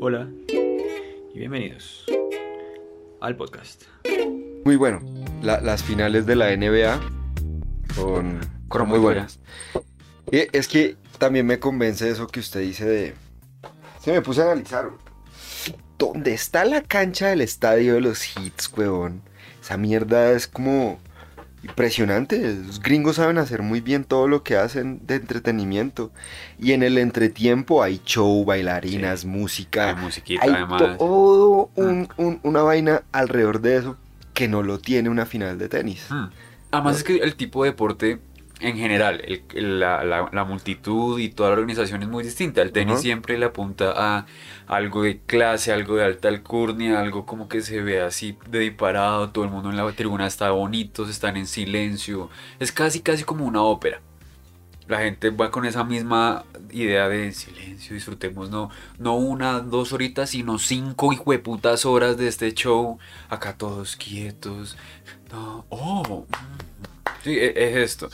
Hola y bienvenidos al podcast. Muy bueno. La- las finales de la NBA son, son muy buenas. Y es que también me convence eso que usted dice de... Se me puse a analizar. ¿Dónde está la cancha del estadio de los hits, huevón? Esa mierda es como impresionante. Los gringos saben hacer muy bien todo lo que hacen de entretenimiento. Y en el entretiempo hay show, bailarinas, música. Hay musiquita Hay además. todo un- un- una vaina alrededor de eso que no lo tiene una final de tenis. Hmm. Además es que el tipo de deporte en general, el- el- la, la- la multitud y toda la organización es muy distinta. El tenis siempre le apunta a algo de clase, algo de alta alcurnia, algo como que se ve así de disparado, todo el mundo en la tribuna está bonito, están en silencio. Es casi, casi como una ópera. La gente va con esa misma idea de silencio, disfrutemos no, no una, dos horitas, sino cinco hijueputas horas de este show. Acá todos quietos. No, oh, sí, e- es esto.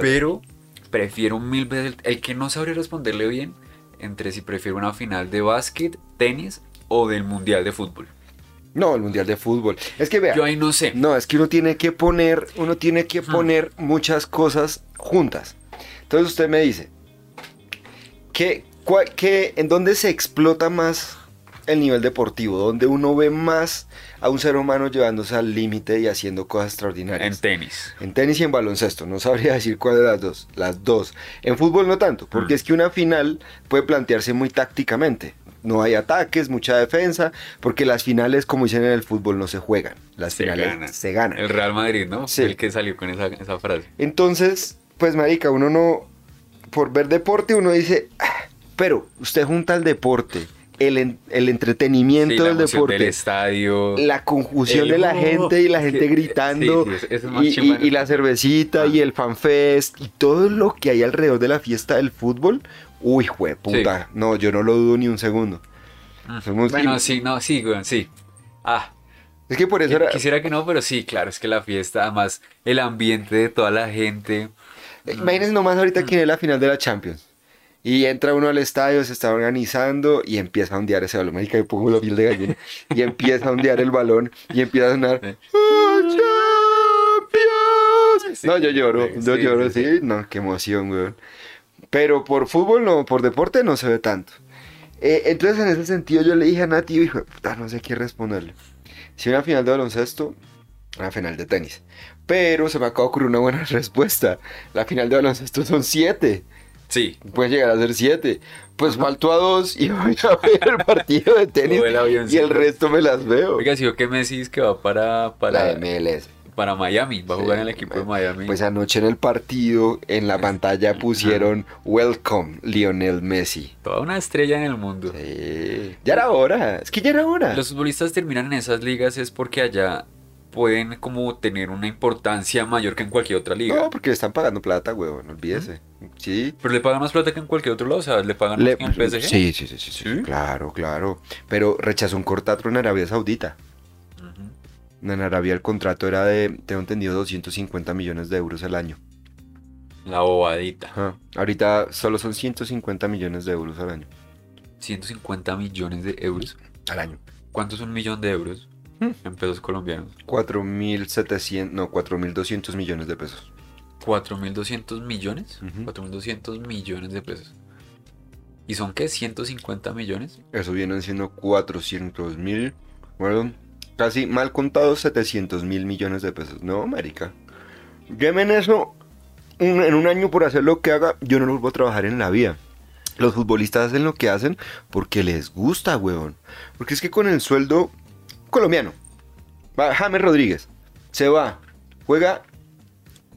Pero prefiero mil veces el, el que no sabría responderle bien entre si prefiero una final de básquet, tenis o del mundial de fútbol. No, el mundial de fútbol. Es que vea. Yo ahí no sé. No, es que uno tiene que poner, uno tiene que Hmm. poner muchas cosas juntas. Entonces usted me dice, ¿qué, cua- qué- ¿en dónde se explota más el nivel deportivo? ¿Dónde uno ve más a un ser humano llevándose al límite y haciendo cosas En extraordinarias? tenis. En tenis y en baloncesto, no sabría decir cuál de las dos. Las dos. En fútbol no tanto, porque Mm. es que una final puede plantearse muy tácticamente. No hay ataques, mucha defensa, porque las finales, como dicen en el fútbol, no se juegan. Las Se finales se ganan. El Real Madrid, ¿no? Sí. El que salió con esa, esa frase. Entonces, pues marica, uno no, por ver deporte, uno dice, "Ah", pero usted junta el deporte, el, el entretenimiento del deporte, del estadio. la confusión El de la "Oh", gente y la gente que- gritando sí, sí, eso es más y, chimba. y- y la cervecita Ah. y el fanfest y todo lo que hay alrededor de la fiesta del fútbol. Uy, jue puta. No, yo no lo dudo ni un segundo. Mm. somos- Bueno, sí, no, sí, weón, sí. Ah, Es que por eso era. quisiera que no, pero sí, claro, es que la fiesta, además, el ambiente de toda la gente. Imagínense nomás Mm. ahorita quién es la final de la Champions. Y entra uno al estadio, se está organizando y empieza a ondear ese balón. Marica, me pongo la piel de gallina. Y empieza a ondear el balón y empieza a sonar. ¡Oh, Champions! Sí, no, yo lloro, sí, yo lloro, sí, sí. No, qué emoción, weón. Pero por fútbol no, por deporte no se ve tanto. Eh, entonces, en ese sentido, yo le dije a Nati, hijo, puta, no sé qué responderle. Si una final de baloncesto, una final de tenis. Pero se me acaba de ocurrir una buena respuesta. La final de baloncesto son siete. Sí. Puede llegar a ser siete. Pues faltó a dos y voy a ver el partido de tenis. El y el resto me las veo. Oiga, si yo que Messi es que va para, la para, de MLS. para Miami, va a jugar en el equipo de Miami. Pues anoche en el partido, en la pantalla pusieron Welcome Lionel Messi. Toda una estrella en el mundo. Sí. Ya era hora. Es que ya era hora. Los futbolistas terminan en esas ligas es porque allá pueden como tener una importancia mayor que en cualquier otra liga. No, porque le están pagando plata, huevón. No olvídese. Sí. Pero le pagan más plata que en cualquier otro lado, o sea, le pagan Le- más que en el PSG. sí, sí, sí, sí, sí. Claro, claro. Pero rechazó un cortato en Arabia Saudita. En Arabia el contrato era de, tengo entendido, 250 millones de euros al año. La bobadita. Ajá. Ahorita solo son 150 millones de euros al año. 150 millones de euros. Al año. ¿Cuánto es un millón de euros. en pesos colombianos? 4.700, no, 4.200 millones de pesos. 4.200 millones. Ujú. 4.200 millones de pesos. ¿Y son qué? ¿150 millones? Eso vienen siendo 400 mil, bueno, casi mal contados 700 mil millones de pesos. No, marica. Lleven eso un- en un año por hacer lo que haga, yo no lo vuelvo a trabajar en la vida. Los futbolistas hacen lo que hacen porque les gusta, huevón. Porque es que con el sueldo colombiano, va James Rodríguez, se va, juega,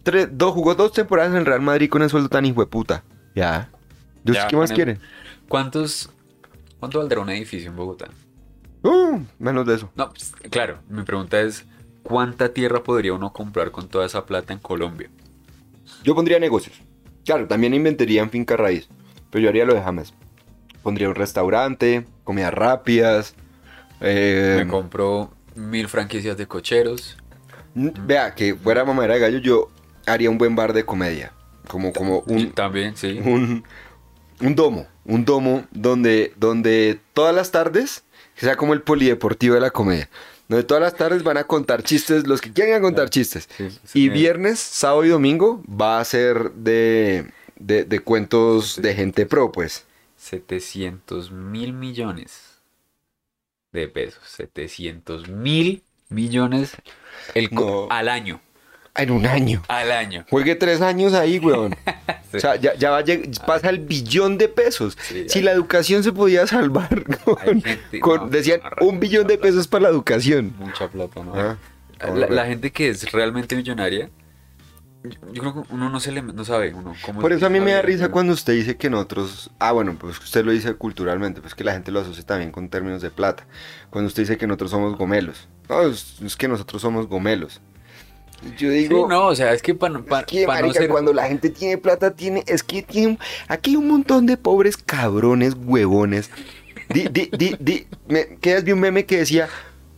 tres, dos, jugó dos temporadas en el Real Madrid con el sueldo tan hijo de puta. Ya. ¿Yo Ya, ¿Qué más el- quieren? ¿Cuántos, ¿Cuánto valdrá un edificio en Bogotá? Uh, menos de eso. No, pues, claro, mi pregunta es, ¿cuánta tierra podría uno comprar con toda esa plata en Colombia? Yo pondría negocios. Claro, también inventaría en finca raíz. Pero yo haría lo de James. Pondría un restaurante, comidas rápidas. eh, Me compro mil franquicias de cocheros. vea, que fuera mamadera de gallo, yo haría un buen bar de comedia. Como, como un, También, sí. un, un domo. un domo donde, donde todas las tardes, que sea como el polideportivo de la comedia, donde todas las tardes van a contar chistes, los que quieran contar chistes. Sí, sí, y viernes, sábado y domingo va a ser de, de, de cuentos de gente pro, pues. 700 mil millones de pesos. 700 mil millones el No. al año. En un año. Al año. Juegue tres años ahí, weón. Sí. O sea, ya, ya va pasa el billón de pesos. Sí, si hay- la educación se podía salvar con, gente- con- no, decían, no, un billón de pesos para la educación. Mucha plata, ¿no? Ah, la, la gente que es realmente millonaria, yo, creo que uno no se le no sabe uno cómo Por es eso a mí me da risa cuando usted dice que nosotros, ah bueno, pues usted lo dice culturalmente, pues que la gente lo asocia también con términos de plata. Cuando usted dice que nosotros somos gomelos, no, es, es que nosotros somos gomelos. Yo Sí, digo, no, o sea, es que para es que, no marica, ser cuando la gente tiene plata, tiene, es que tiene, aquí hay un montón de pobres cabrones, huevones. Di, di, di, di, me, que vi un meme que decía,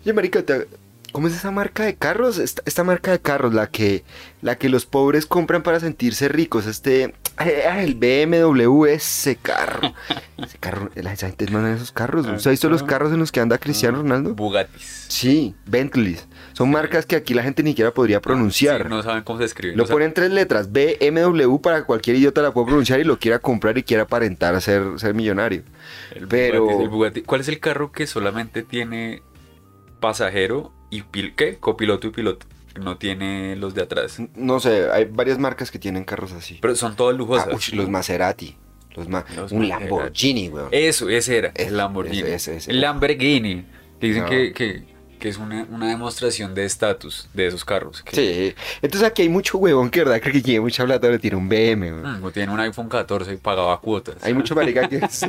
oye, marica, te- ¿cómo es esa marca de carros? Esta, esta marca de carros, la que, la que los pobres compran para sentirse ricos, este, ah, el BMW, ese carro. Ese carro, la gente no en esos carros. ¿Usted ha visto los carros en los que anda Cristiano Ronaldo? Bugattis. Sí, Bentleys. Son marcas que aquí la gente ni siquiera podría pronunciar. Sí, no saben cómo se escribe. Lo ponen tres letras, BMW para que cualquier idiota la pueda pronunciar y lo quiera comprar y quiera aparentar ser, ser millonario. el pero- Bugatti, el Bugatti. ¿Cuál es el carro que solamente tiene pasajero y pil ¿qué? copiloto y piloto? No tiene los de atrás. No sé, hay varias marcas que tienen carros así. Pero son todas Ah, lujosas. uy, los Maserati. Los ma- Los un Maserati. Lamborghini, weón. Eso, ese era, Ese, el Lamborghini. ese, ese, ese. El Lamborghini. Dicen No. que, que, que es una, una demostración de estatus de esos carros. Que, Sí. Entonces aquí hay mucho huevón que verdad cree que tiene mucha plata le tiene un BM, mm, o tiene un iPhone 14 y pagaba cuotas. Hay mucho marica que sí.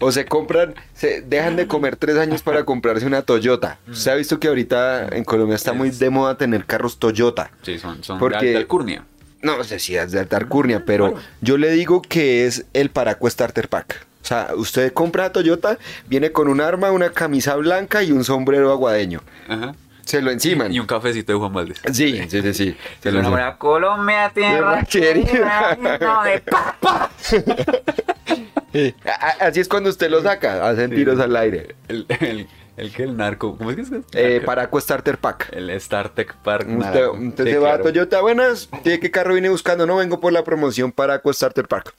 O se compran, se dejan de comer tres años para comprarse una Toyota. Se ha visto que ahorita en Colombia está muy de moda tener carros Toyota. Sí, son, son Porque- de alcurnia. No sé si es de alta alcurnia, pero yo le digo que es el Paraco Starter Pack. O sea, usted compra a Toyota, viene con un arma, una camisa blanca y un sombrero aguadeño. Ajá. Se lo enciman. Y un cafecito de Juan Valdés. Sí, sí, sí, sí. Se lo enciman. Colombia, tierra querida. de papa. Sí. Así es cuando usted lo saca, hacen Sí. tiros al aire. El, el, el que el narco, ¿cómo es que es? Eh. Paraco Starter Pack. El Star Tech Park. Usted, usted Sí, se va a. Toyota, buenas, ¿de qué carro viene buscando? No vengo por la promoción Paraco Starter Pack.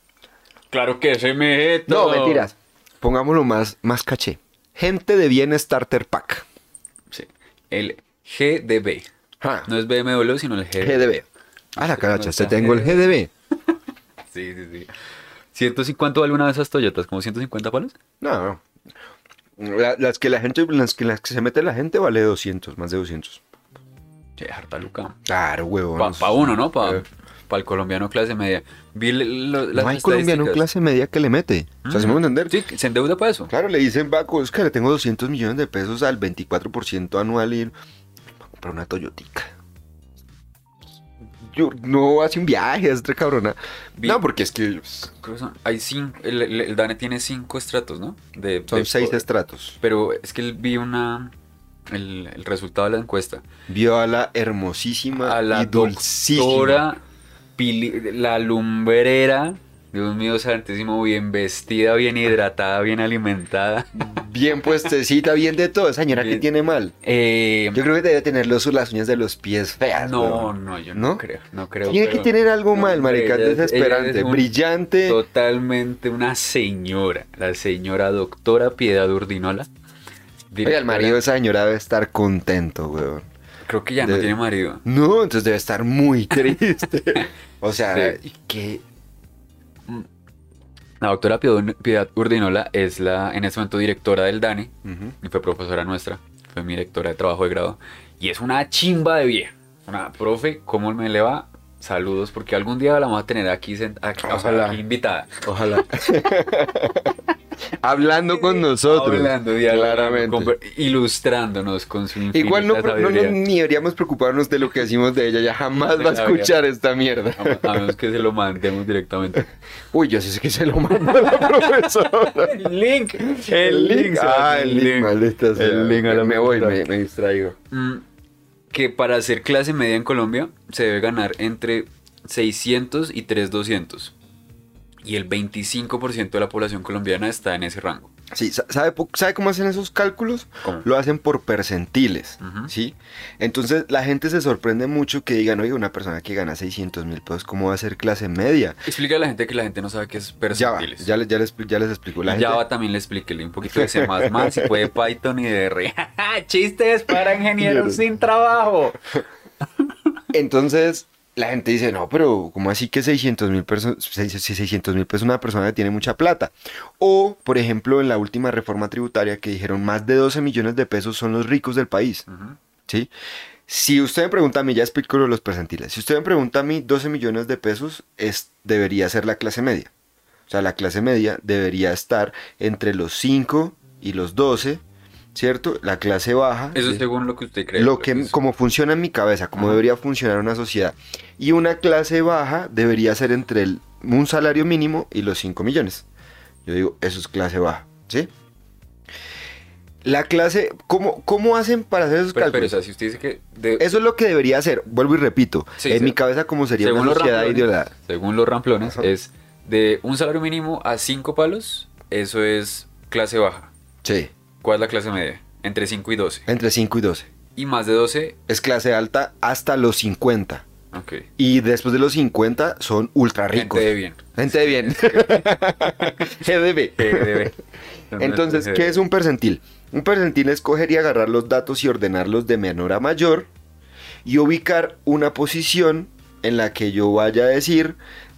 Claro que se me. No, mentiras. Pongámoslo más, más caché. Gente de bien Starter Pack. Sí. El GDB. Ja. No es BMW, sino el GDB. GDB. A la caracha, te está tengo el GDB. Sí, sí, sí. ¿150 cuánto vale una de esas Toyotas? ¿Como 150 palos? No, no. La- las que la gente, las que, las que se mete la gente vale 200, más de 200. Che, harta luca. Claro, huevón. Para uno, ¿no? Para Eh. el colombiano clase media. Vi lo- las No hay colombiano clase media que le mete. O sea, ¿se me va a entender? Sí, se endeuda para eso. Claro, le dicen, Baco, es que le tengo 200 millones de pesos al 24% anual y... Para una Toyotica. Yo no hace un viaje, es otra cabrona. Vi- No, porque es que hay cinco, el, el- el DANE tiene cinco estratos, ¿no? De, son de- seis estratos. Pero es que vi una... El, el resultado de la encuesta. Vio a la hermosísima A la y dulcísima. doctora Pili- la lumbrera. Dios mío santísimo, bien vestida, bien hidratada, bien alimentada. Bien puestecita, bien de todo. Señora, ¿qué tiene mal? Eh, Yo creo que debe tener los, las uñas de los pies feas. no, weón. no, yo no, ¿No? creo. No creo Tiene que tener algo no, mal, marica. desesperante, es un- brillante. Totalmente una señora. La señora doctora Piedad Urdinola. Oiga, el marido de esa señora debe estar contento, weón. Creo que ya no tiene marido. No, entonces debe estar muy triste. o sea, Sí. que La doctora Piedad Urdinola es la, en este momento, directora del DANE. y fue profesora nuestra, fue mi directora de trabajo de grado, y es una chimba de vieja. Una profe, ¿cómo me le va? Saludos, porque algún día la vamos a tener aquí, aquí, Ojalá. aquí invitada. Ojalá. Hablando con nosotros. Hablando, claramente. con- ilustrándonos con su infinita Igual no, no, ni deberíamos preocuparnos de lo que decimos de ella. Ya jamás va a escuchar esta mierda. A, menos que se lo mandemos directamente. Uy, yo sí sé que se lo mandó la profesora. El link. El link. Ah, el link, maldita sea. El link a la Me voy, me distraigo. Mm, que para hacer clase media en Colombia se debe ganar entre 600 y 3200. y el 25% de la población colombiana está en ese rango. Sí, sa- ¿sabe, ¿sabe cómo hacen esos cálculos? ¿Cómo? Lo hacen por percentiles. ¿sí? Entonces la gente se sorprende mucho que digan, oye, una persona que gana 600 mil pesos, ¿cómo va a ser clase media? Explica a la gente que la gente no sabe qué es Ya va, percentiles. ya, ya, les, ya les explico. La Y gente- Java también le expliquele un poquito de C++, si puede Python y de R. Chistes para ingenieros sin trabajo. Entonces, la gente dice, no, pero ¿cómo así que 600 mil pesos, 600 mil pesos una persona que tiene mucha plata? O, por ejemplo, en la última reforma tributaria que dijeron más de 12 millones de pesos son los ricos del país. ¿sí? Si usted me pregunta a mí, ya explico los percentiles, si usted me pregunta a mí, 12 millones de pesos es, debería ser la clase media. O sea, la clase media debería estar entre los 5 y los 12, ¿cierto? La clase baja... Eso es según lo que usted cree. lo que pues, como funciona en mi cabeza, como debería funcionar una sociedad. Y una clase baja debería ser entre el- un salario mínimo y los 5 millones. Yo digo, eso es clase baja, ¿sí? La clase, ¿cómo, cómo hacen para hacer esos Pero, pero, o cálculos? sea, si usted dice que... de- Eso es lo que debería hacer, vuelvo y repito, Sí, en sí. mi cabeza como sería según una sociedad ideolada. según los ramplones, Ajá. es de un salario mínimo a 5 palos, eso es clase baja. Sí, ¿Cuál es la clase media? Entre 5 y 12. entre 5 y 12. Y más de 12, Es clase alta hasta los 50. ok. Y después de los 50 son ultra ricos. Gente de bien. Gente de bien. GDB. GDB. Entonces, ¿qué es un percentil? Un percentil es coger y agarrar los datos y ordenarlos de menor a mayor y ubicar una posición en la que yo vaya a decir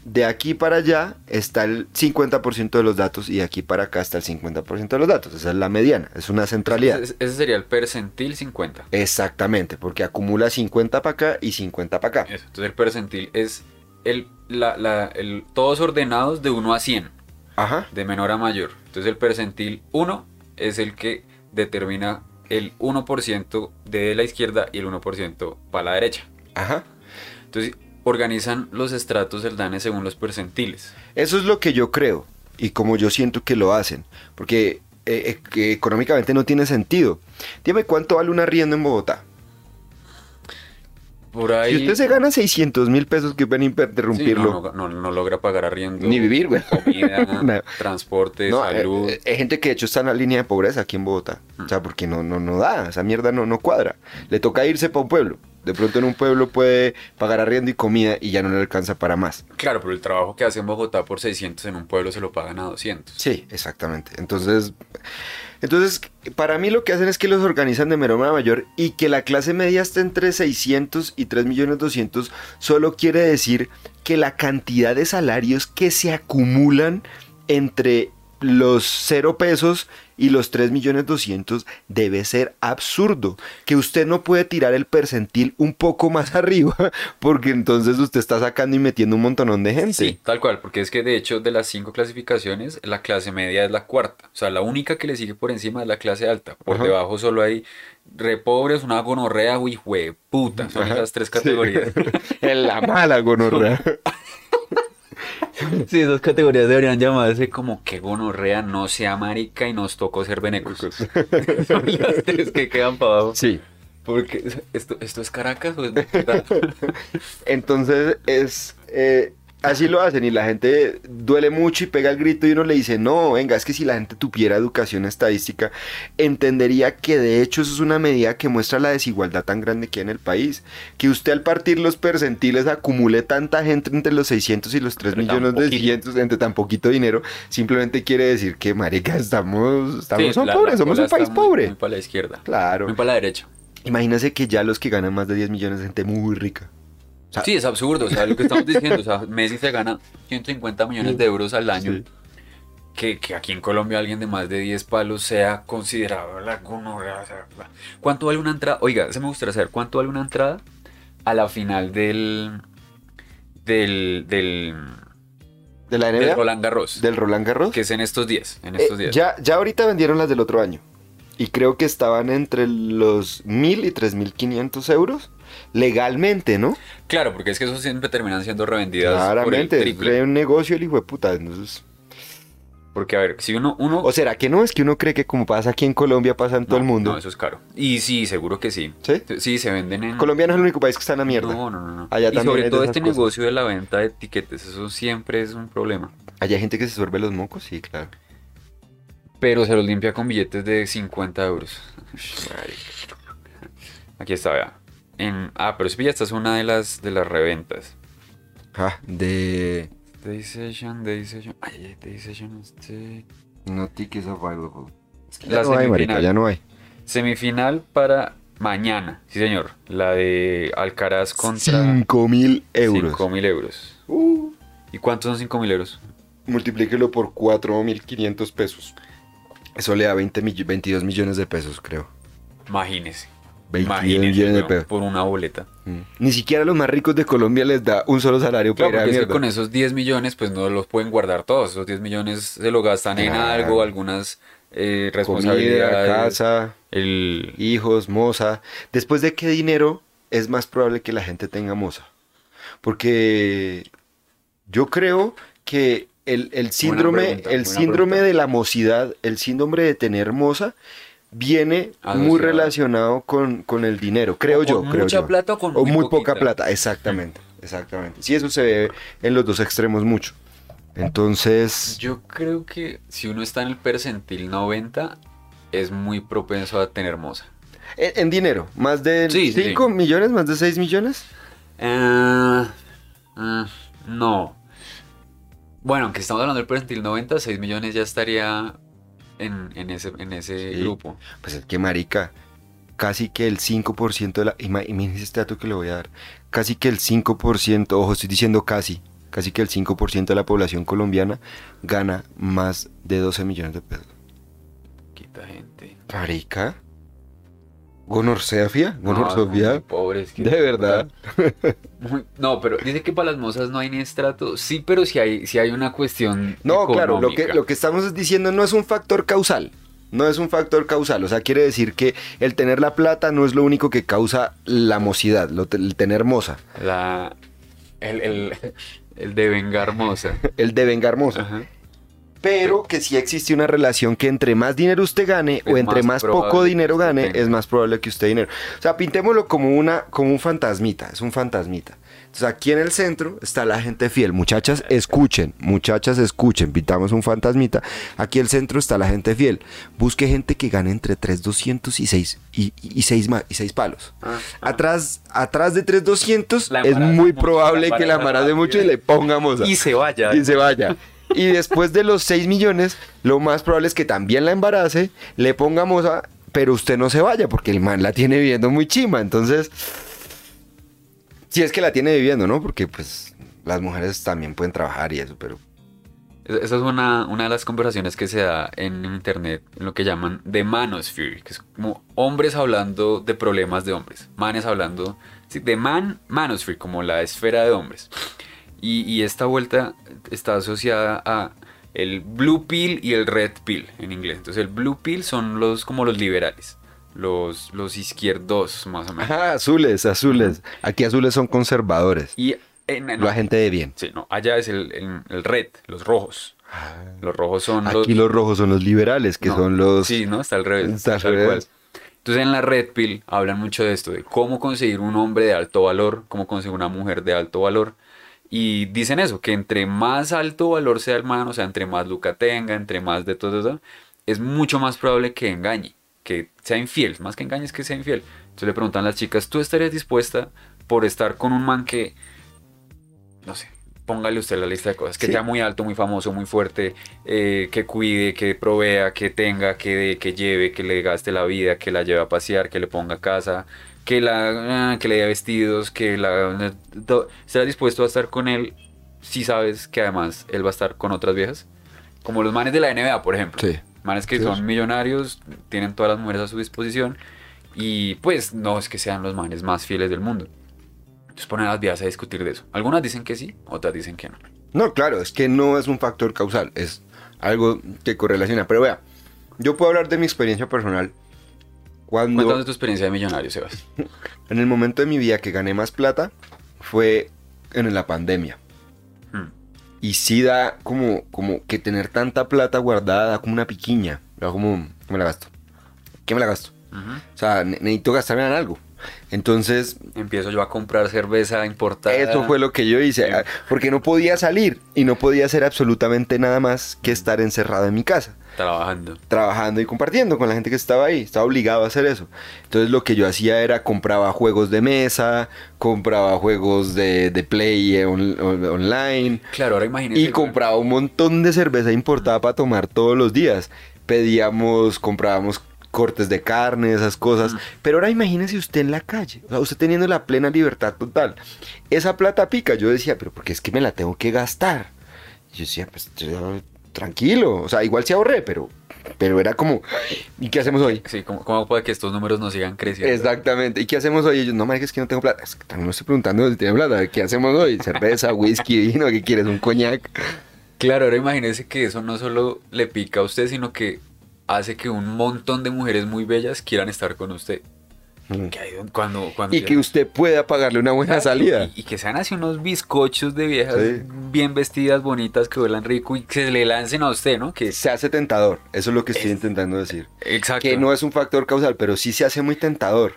de aquí para allá está el 50% de los datos y de aquí para acá está el 50% de los datos. Esa es la mediana, es una centralidad. Ese, ese sería el percentil 50. Exactamente, porque acumula 50 para acá y 50 para acá. Eso. Entonces el percentil es el, la, la- el- todos ordenados de 1 a 100, Ajá. de menor a mayor. Entonces el percentil 1 es el que determina el 1% de la izquierda y el 1% para la derecha. Ajá. Entonces organizan los estratos del DANE según los percentiles. Eso es lo que yo creo y como yo siento que lo hacen, porque eh, eh, económicamente no tiene sentido. Dime cuánto vale un arriendo en Bogotá. Por ahí... Si usted se gana 600 mil pesos, que ven a Sí, interrumpirlo. no, no- no- no logra pagar arriendo. Ni vivir, güey. Comida, transporte, No, eh, salud. hay gente que de hecho está en la línea de pobreza aquí en Bogotá. O sea, porque no, no, no da, esa mierda no, no cuadra. Le toca irse para un pueblo. De pronto en un pueblo puede pagar arriendo y comida y ya no le alcanza para más. Claro, pero el trabajo que hace en Bogotá por 600 en un pueblo se lo pagan a 200. Sí, exactamente. Entonces, entonces, para mí lo que hacen es que los organizan de menor a mayor y que la clase media esté entre 600 y 3 millones 200 solo quiere decir que la cantidad de salarios que se acumulan entre los 0 pesos y los 3 millones 200 debe ser absurdo. Que usted no puede tirar el percentil un poco más arriba porque entonces usted está sacando y metiendo un montonón de gente. Sí, tal cual, porque es que de hecho de las cinco clasificaciones, la clase media es la cuarta. O sea, la única que le sigue por encima es la clase alta. Por Ajá. debajo solo hay re pobres, una gonorrea, uy, puta. Son Ajá, esas tres sí. categorías. en la mala gonorrea. Sí, esas categorías deberían llamarse como que gonorrea no sea marica y nos tocó ser venecos. Son las tres que quedan para abajo. Sí. Porque esto, esto es Caracas o es? Entonces es eh, así lo hacen y la gente duele mucho y pega el grito y uno le dice, no, venga, es que si la gente tuviera educación estadística, entendería que de hecho eso es una medida que muestra la desigualdad tan grande que hay en el país. Que usted al partir los percentiles acumule tanta gente entre los 600 y los 3 Pero tan millones de. 600 entre tan poquito dinero, simplemente quiere decir que, marica, estamos, estamos Sí, la- pobres, la somos un país muy- pobre. Muy para la izquierda. Claro. Muy para la derecha. Imagínese que ya los que ganan más de 10 millones de gente muy rica. Sea, Sí, es absurdo, o sea, lo que estamos diciendo, o sea, Messi se gana 150 millones de euros al año. Sí. Que, que aquí en Colombia alguien de más de 10 palos sea considerado la gonorrea. ¿Cuánto vale una entrada? Oiga, se me gustaría saber, ¿cuánto vale una entrada a la final del. del. del. de la NBA, del Roland Garros? del Roland Garros. Que es en estos días, en Eh, estos días. ya, ya ahorita vendieron las del otro año. Y creo que estaban entre los 1000 y 3500 euros legalmente, ¿no? Claro, porque es que esos siempre terminan siendo revendidas por el Claramente, triple. es un negocio el hijo de puta. Entonces, Porque, a ver, si uno... uno ¿O será que no? Es que uno cree que como pasa aquí en Colombia, pasa en todo el mundo. No, eso es caro. Y sí, seguro que sí. ¿Sí? Sí, se venden en... Colombia no es el único país que está en la mierda. No, no, no. no. Allá y también sobre todo este cosas. negocio de la venta de etiquetes, eso siempre es un problema. ¿Allá hay gente que se suelve los mocos? Sí, claro. Pero se los limpia con billetes de 50 euros. Aquí está, vea. En, ah, pero sí, esta es una de las, de las reventas. Ah, de... Day Session, Day Session. Ay, ay, Day Session, este... No tickets available. Es que La ya no hay, marica, ya no hay. Semifinal para mañana. Sí, señor. La de Alcaraz contra... 5 mil euros. 5 mil euros. Uh, ¿Y cuántos son 5 mil euros? multiplíquelo por 4.500 pesos. Eso le da 20 mill- 22 millones de pesos, creo. Imagínese. 22 Imagínese, millones de weón, pesos. por una boleta. Mm. Ni siquiera a los más ricos de Colombia les da un solo salario para Claro, ir a porque es que mierda. con esos 10 millones, pues no los pueden guardar todos. Esos 10 millones se lo gastan en algo, algunas eh, Comida, responsabilidades. casa, El... hijos, moza. Después de qué dinero es más probable que la gente tenga moza. Porque yo creo que el, el síndrome, pregunta, el síndrome pregunta. de la mocidad, el síndrome de tener moza, viene Asociado. muy relacionado con, con el dinero, creo O yo. con creo mucha yo. plata o con O muy muy poca plata, exactamente, exactamente. Sí, eso se ve en los dos extremos mucho. Entonces, Yo creo que si uno está en el percentil 90, es muy propenso a tener moza. en, en dinero, más de Sí, sí, 5 sí. millones, más de 6 millones. Ah, ah, no. Bueno, aunque estamos hablando del percentil 90, 6 millones ya estaría en, en ese, en ese Sí. grupo. Pues es que marica, casi que el 5% de la... ima- Imagínese este dato que le voy a dar. Casi que el 5%, ojo, estoy diciendo casi, casi que el 5% de la población colombiana gana más de 12 millones de pesos. Quita gente. Marica. Muy pobres. que- de verdad. Muy- no, pero dice que para las mozas no hay ni estrato. Sí, pero sí hay, sí hay una cuestión. No, claro, lo que, lo que estamos diciendo no es un factor causal. No es un factor causal, o sea, quiere decir que el tener la plata no es lo único que causa la mocidad, lo el tener moza, La, el, el, el de vengar moza. el de vengar moza. Ajá. Pero que sí existe una relación que entre más dinero usted gane o Es entre más más poco dinero gane, es más probable que usted dinero. O sea, pintémoslo como una como un fantasmita, es un fantasmita. Entonces, aquí en el centro está la gente fiel. Muchachas, escuchen, muchachas, escuchen, pintamos un fantasmita. Aquí en el centro está la gente fiel. Busque gente que gane entre 3.200 y 6 y, y, 6 y seis palos. Ah, ah. Atrás, atrás de 3.200 La es muy mucho, probable la que la embaraza embarace mucho y le pongamos Y se vaya. y se vaya. Y después de los 6 millones, lo más probable es que también la embarace, le pongamos a, pero usted no se vaya porque el man la tiene viviendo muy chima. Entonces, si es que la tiene viviendo, ¿no? Porque pues las mujeres también pueden trabajar y eso, pero Esa esa es una, una de las conversaciones que se da en internet, en lo que llaman The Manosphere, que es como hombres hablando de problemas de hombres. Manes hablando sí, de man, Manosphere, como la esfera de hombres. Y, y esta vuelta está asociada a el blue pill y el red pill en inglés. Entonces el blue pill son los como los liberales, los, los izquierdos más o menos. Ajá, azules, azules. Aquí azules son conservadores. Y en, en- La gente de bien. Sí, no, allá es el, el- el red, los rojos. Los rojos son los... Aquí los rojos son los liberales, que No, son los... Sí, ¿no? Está al revés. Está al revés. cual. Entonces en la Red Pill hablan mucho de esto, de cómo conseguir un hombre de alto valor, cómo conseguir una mujer de alto valor. Y dicen eso, que entre más alto valor sea el man, o sea, entre más luca tenga, entre más de todo eso, es mucho más probable que engañe, que sea infiel. Más que engañe es que sea infiel. Entonces le preguntan a las chicas, ¿tú estarías dispuesta por estar con un man que, no sé, póngale usted la lista de cosas, que Sí. sea muy alto, muy famoso, muy fuerte, eh, que cuide, que provea, que tenga, que dé, que lleve, que le gaste la vida, que la lleve a pasear, que le ponga casa, que la ah, que le dé vestidos, que la to- ¿Estarás dispuesto a estar con él si sabes que además él va a estar con otras viejas? Como los manes de la NBA, por ejemplo. Sí. Manes que Sí. son millonarios, tienen todas las mujeres a su disposición y pues no es que sean los manes más fieles del mundo. Entonces ponen a las viejas a discutir de eso. Algunas dicen que sí, otras dicen que no. No, claro, es que no es un factor causal, es algo que correlaciona. Pero vea, yo puedo hablar de mi experiencia personal. Cuando Cuéntanos tu experiencia de millonario, Sebas. en el momento de mi vida que gané más plata fue en la pandemia. Hmm. Y sí da como, como que tener tanta plata guardada da como una piquiña. Da como, ¿qué me la gasto? ¿Qué me la gasto? O sea, ne- necesito gastarme en algo. Entonces, Empiezo yo a comprar cerveza importada. eso fue lo que yo hice. Porque no podía salir y no podía hacer absolutamente nada más que estar encerrado en mi casa. Trabajando. trabajando y compartiendo con la gente que estaba ahí. Estaba obligado a hacer eso. Entonces lo que yo hacía era compraba juegos de mesa, compraba juegos de, de play on- on- online Claro, ahora imagínese. y compraba un montón de cerveza importada para tomar todos los días. Pedíamos, comprábamos cortes de carne, esas cosas. Pero ahora imagínese usted en la calle, o sea, usted teniendo la plena libertad total. Esa plata pica, yo decía, pero porque es que me la tengo que gastar. Y yo decía, pues tranquilo, o sea, igual se ahorré, pero, pero era como, ¿y qué hacemos hoy? Sí, ¿cómo, cómo puede que estos números no sigan creciendo? Exactamente. ¿Y qué hacemos hoy? Y yo, no, marica, es que no tengo plata. Es que también no estoy preguntando si tiene plata. ¿Qué hacemos hoy? Cerveza, whisky, vino, ¿qué quieres? ¿Un coñac? Claro, ahora imagínese que eso no solo le pica a usted, sino que hace que un montón de mujeres muy bellas quieran estar con usted. Que cuando, cuando Y que usted pueda pagarle una buena salida. Y, y que sean así unos bizcochos de viejas Sí. bien vestidas, bonitas, que huelan rico y que se le lancen a usted, ¿no? Que Se hace tentador. Eso es lo que estoy intentando decir. Exacto. Que no es un factor causal, pero sí se hace muy tentador.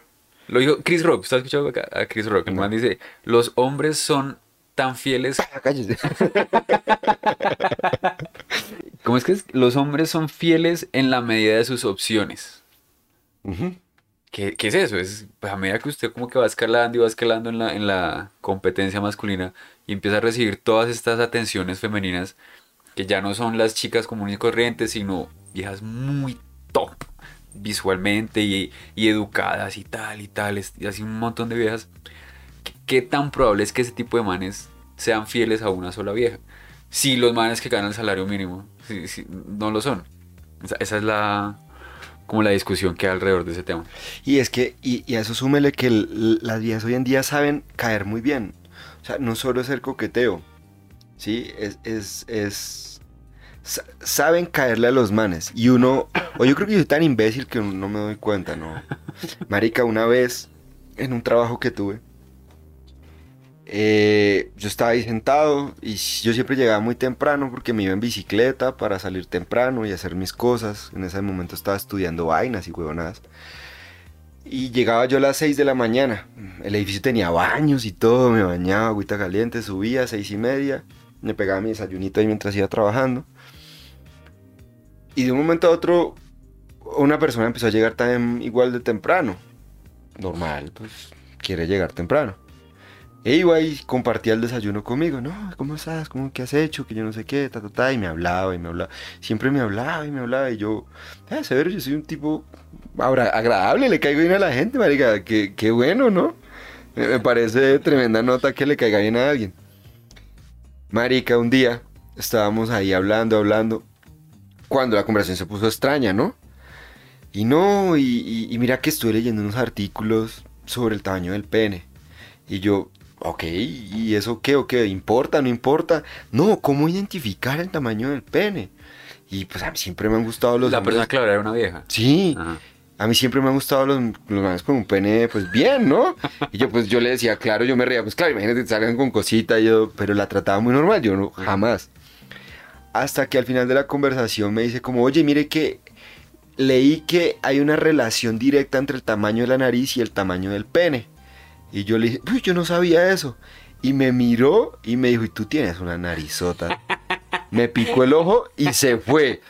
Lo dijo Chris Rock. ¿Usted ha escuchado acá a Chris Rock? El No. man dice, los hombres son tan fieles... Ah, cállese. ¿Cómo es que? Los hombres son fieles en la medida de sus opciones. Ujú. ¿Qué, qué es eso? Es pues, a medida que usted como que va escalando y va escalando en la, en la competencia masculina y empieza a recibir todas estas atenciones femeninas que ya no son las chicas comunes y corrientes, sino viejas muy top visualmente y, y educadas y tal y tal, y así un montón de viejas. ¿Qué, tan probable es que ese tipo de manes sean fieles a una sola vieja? Si los manes que ganan el salario mínimo si- no lo son. Esa, es la como la discusión que hay alrededor de ese tema. Y es que, y, a eso súmele que las viejas hoy en día saben caer muy bien. O sea, no solo es el coqueteo, ¿sí? Es, es, es, sa- saben caerle a los manes. Y uno, o yo creo que yo soy tan imbécil que no me doy cuenta, ¿no? Marica, una vez, en un trabajo que tuve, eh, yo estaba ahí sentado y yo siempre llegaba muy temprano porque me iba en bicicleta para salir temprano y hacer mis cosas. En ese momento estaba estudiando vainas y huevonadas. Y llegaba yo a las 6 de la mañana. El edificio tenía baños y todo, me bañaba, agüita caliente, subía a 6 y media. Me pegaba mi desayunito ahí mientras iba trabajando. Y de un momento a otro, una persona empezó a llegar también igual de temprano. Normal, pues quiere llegar temprano. E iba y compartía el desayuno conmigo. No, ¿cómo estás? ¿Cómo, ¿Qué has hecho? Que yo no sé qué, ta, ta, ta. Y me hablaba y me hablaba. Siempre me hablaba y me hablaba. Y yo, eh, severo, yo soy un tipo ahora, agradable, le caigo bien a la gente, marica. Qué, qué bueno, ¿no? Me, parece tremenda nota que le caiga bien a alguien. Marica, un día estábamos ahí hablando, hablando. Cuando la conversación se puso extraña, ¿no? Y no, y- y mira que estuve leyendo unos artículos sobre el tamaño del pene. Y yo, ok, ¿y eso qué o qué? ¿Importa, no importa? No, ¿cómo identificar el tamaño del pene? Y pues a mí siempre me han gustado los la hombres- persona claro era una vieja. Sí, Ajá. a mí siempre me han gustado los, los manes con un pene, pues bien, ¿no? Y yo pues yo le decía, claro, yo me reía, pues claro, imagínate que salgan con cosita, y yo, pero la trataba muy normal, yo no, jamás. Hasta que al final de la conversación me dice como, oye, mire que leí que hay una relación directa entre el tamaño de la nariz y el tamaño del pene. Y yo le dije, uy, yo no sabía eso. Y me miró y me dijo, y tú tienes una narizota. Me picó el ojo y se fue.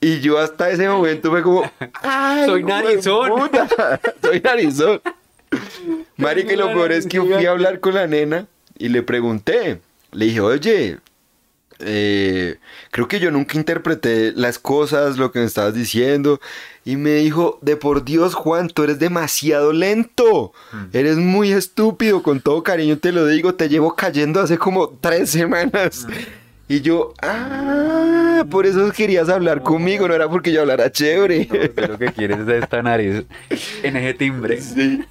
Y yo hasta ese momento fue como, ¡ay! Soy narizón". hueputa, Soy narizón. Marica, y lo peor es que fui a hablar con la nena y le pregunté. Le dije, oye, eh, creo que yo nunca interpreté las cosas, lo que me estabas diciendo. Y me dijo, de por Dios, Juan, tú eres demasiado lento. Eres muy estúpido, con todo cariño te lo digo, te llevo cayendo hace como tres semanas. Y yo, ah, por eso querías hablar conmigo, no era porque yo hablara chévere. Lo que quieres es esta nariz en ese timbre. Sí.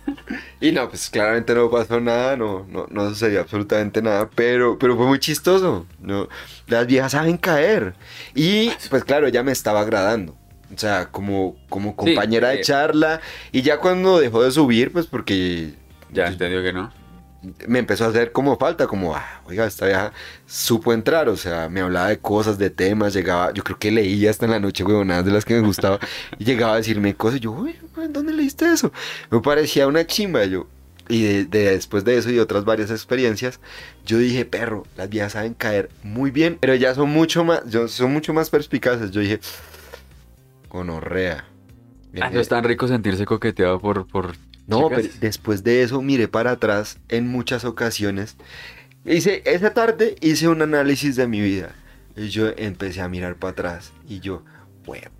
Y no, pues claramente no pasó nada, no, no, no sucedió absolutamente nada, pero, pero fue muy chistoso. No, las viejas saben caer. Y pues claro, ella me estaba agradando. O sea, como, como compañera eh. de charla. Y ya cuando dejó de subir, pues porque Ya entendió que no. Me empezó a hacer como falta, como, ah, oiga, esta vieja supo entrar, o sea, me hablaba de cosas, de temas, llegaba, yo creo que leía hasta en la noche, nada de las que me gustaba, y llegaba a decirme cosas, y yo, uy, ¿dónde leíste eso? Me parecía una chimba, yo, y de, después de eso y otras varias experiencias, yo dije, perro, las viejas saben caer muy bien, pero ellas son mucho más, son mucho más perspicaces, yo dije, gonorrea. Ah, no es tan rico sentirse coqueteado por, por no, pero después de eso miré para atrás en muchas ocasiones. Hice, esa tarde hice un análisis de mi vida. Y yo empecé a mirar para atrás. Y yo,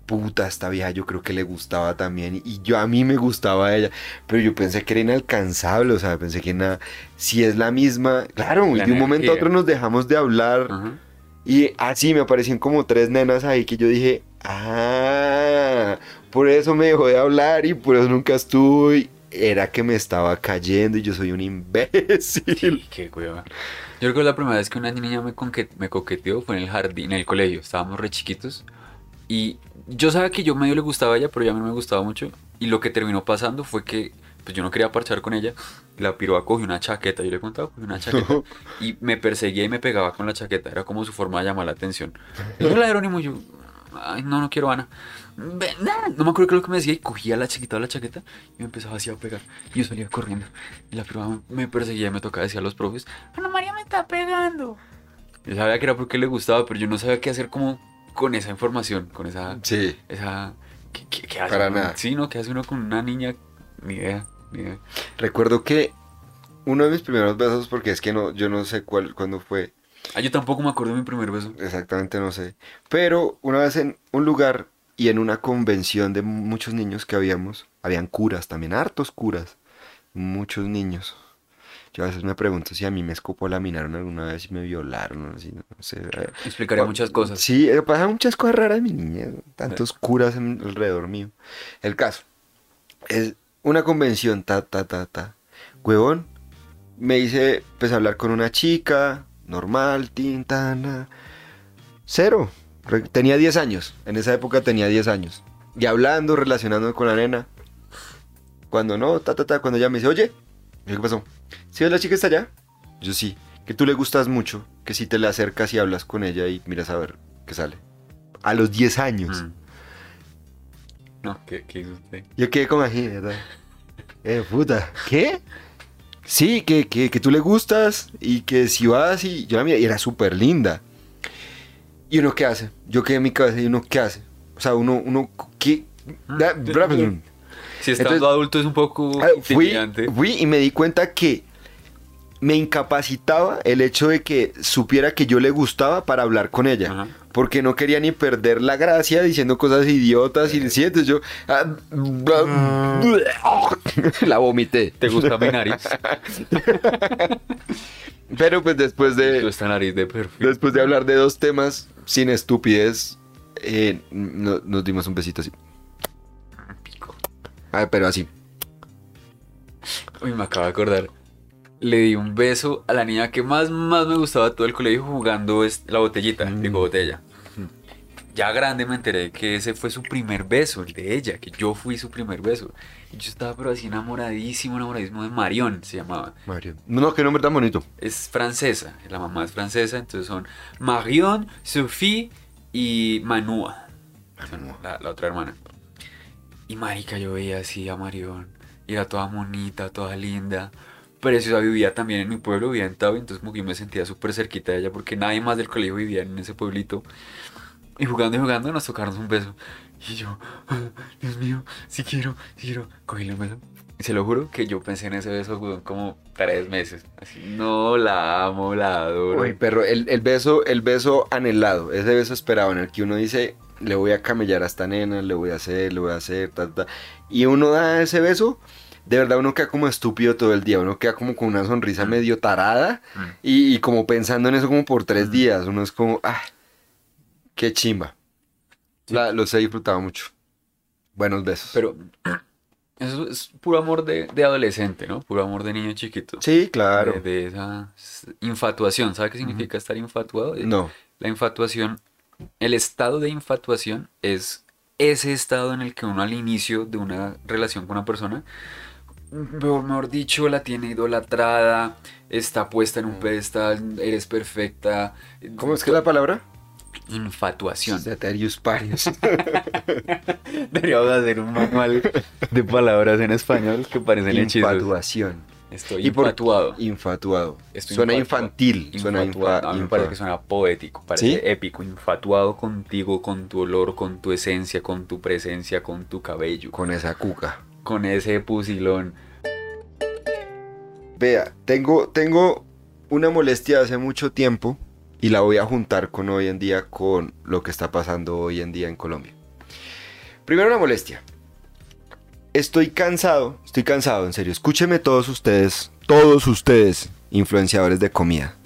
puta, esta vieja yo creo que le gustaba también. Y yo a mí me gustaba ella. Pero yo pensé que era inalcanzable. O sea, pensé que nada. Si es la misma. Claro, y de un momento a otro nos dejamos de hablar. Y así me aparecían como tres nenas ahí que yo dije, ah, por eso me dejó de hablar y por eso nunca estuve era que me estaba cayendo y yo soy un imbécil. qué cueva. Yo creo que la primera vez que una niña me, me coqueteó fue en el jardín, en el colegio. Estábamos re chiquitos. Y yo sabía que yo medio le gustaba a ella, pero ya a mí no me gustaba mucho. Y lo que terminó pasando fue que pues yo no quería parchar con ella. La piroa cogió una chaqueta, yo le contaba, cogió una chaqueta. y me perseguía y me pegaba con la chaqueta. Era como su forma de llamar la atención. Yo la Jerónimo, yo, ay, no, no quiero Ana. No me acuerdo qué lo que me decía y cogía la chiquita de la chaqueta y me empezaba así a pegar. Y yo salía corriendo. Y la prima me perseguía y me tocaba decir a los profes, Ana María me está pegando. Yo sabía que era porque le gustaba, pero yo no sabía qué hacer como con esa información, con esa... Sí. Esa... ¿Qué, hace Para nada. Sí, ¿no? ¿Qué hace uno con una niña? Ni idea, ni idea. Recuerdo que uno de mis primeros besos, porque es que no, yo no sé cuál, cuándo fue. Ah, yo tampoco me acuerdo de mi primer beso. Exactamente, no sé. Pero una vez en un lugar y en una convención de muchos niños que habíamos, habían curas también, hartos curas, muchos niños. Yo a veces me pregunto si a mí me escopolaminaron alguna vez y me violaron, así, no sé. Explicaría muchas cosas. Sí, eh, pasan muchas cosas raras, mi niña, tantos curas alrededor mío. El caso, es una convención, ta, ta, ta, ta. Huevón, me hice, pues, hablar con una chica, normal, tintana, cero, Tenía 10 años, en esa época tenía 10 años. Y hablando, relacionándome con la nena. Cuando no, ta, ta, ta, cuando ella me dice, oye, ¿qué pasó? ¿Sí ves la chica está allá? Yo sí, que tú le gustas mucho, que si te le acercas y hablas con ella y miras a ver qué sale. A los 10 años. Mm. No, ¿qué, qué hizo usted? Yo quedé como así, ¿verdad? Eh, puta, ¿qué? Sí, que, que, que, tú le gustas y que si vas y yo la miré y era súper linda. ¿Y uno qué hace? Yo quedé en mi cabeza y uno qué hace. O sea, uno, uno, ¿qué? Si estando adulto es un poco ah, fui, fui y me di cuenta que me incapacitaba el hecho de que supiera que yo le gustaba para hablar con ella. Porque no quería ni perder la gracia diciendo cosas idiotas y sientes yo ah, la vomité. ¿Te gusta mi nariz? Pero pues después de. Esta nariz de perfil. Después de hablar de dos temas sin estupidez, eh, nos dimos un besito así. Pico. Ah, pero así. Uy, me acabo de acordar. Le di un beso a la niña que más, más me gustaba todo el colegio jugando la botellita, mm. digo botella ya grande me enteré que ese fue su primer beso, el de ella, que yo fui su primer beso. Y yo estaba pero así enamoradísimo, enamoradísimo de Marion, se llamaba. Marion. No, qué nombre tan bonito. Es francesa, la mamá es francesa, entonces son Marion, Sophie y Manua. La, la, otra hermana. Y marica, yo veía así a Marion. Y era toda bonita, toda linda. Preciosa, vivía también en mi pueblo, vivía en Tau, entonces como que me sentía súper cerquita de ella porque nadie más del colegio vivía en ese pueblito. Y jugando y jugando nos tocaron un beso. Y yo, ah, Dios mío, si quiero, si quiero, cogí un beso. Y se lo juro que yo pensé en ese beso como tres meses. Así, no, la amo, la adoro. Uy, pero el, el, beso, el beso anhelado, ese beso esperado en el que uno dice, le voy a camellar a esta nena, le voy a hacer, le voy a hacer, ta, ta. Y uno da ese beso, de verdad uno queda como estúpido todo el día, uno queda como con una sonrisa mm. medio tarada mm. y, y, como pensando en eso como por tres mm. días. Uno es como, ah, Qué chimba. La, los he disfrutado mucho. Buenos besos. Pero eso es puro amor de, adolescente, ¿no? Puro amor de niño chiquito. Sí, claro. De, esa infatuación. ¿Sabe qué significa estar infatuado? No. La infatuación, el estado de infatuación es ese estado en el que uno al inicio de una relación con una persona mejor, dicho, la tiene idolatrada, está puesta en un pedestal, eres perfecta. ¿Cómo es que la palabra? Infatuación. Ceterius parius. Deberíamos hacer un manual de palabras en español que parecen hechizos. Infatuación. Estoy ¿Y por- infatuado. Infatuado. Estoy suena infatuado. infantil. Suena Infatuado. infa- A mí me parece que suena poético, parece ¿Sí? épico. Infatuado contigo, con tu olor, con tu esencia, con tu presencia, con tu cabello, Con esa cuca. Con ese pusilón. Vea, tengo, tengo una molestia hace mucho tiempo y la voy a juntar con hoy en día con lo que está pasando hoy en día en Colombia. Primero una molestia. Estoy cansado, estoy cansado, en serio. Escúcheme todos ustedes, todos ustedes, influenciadores de comida.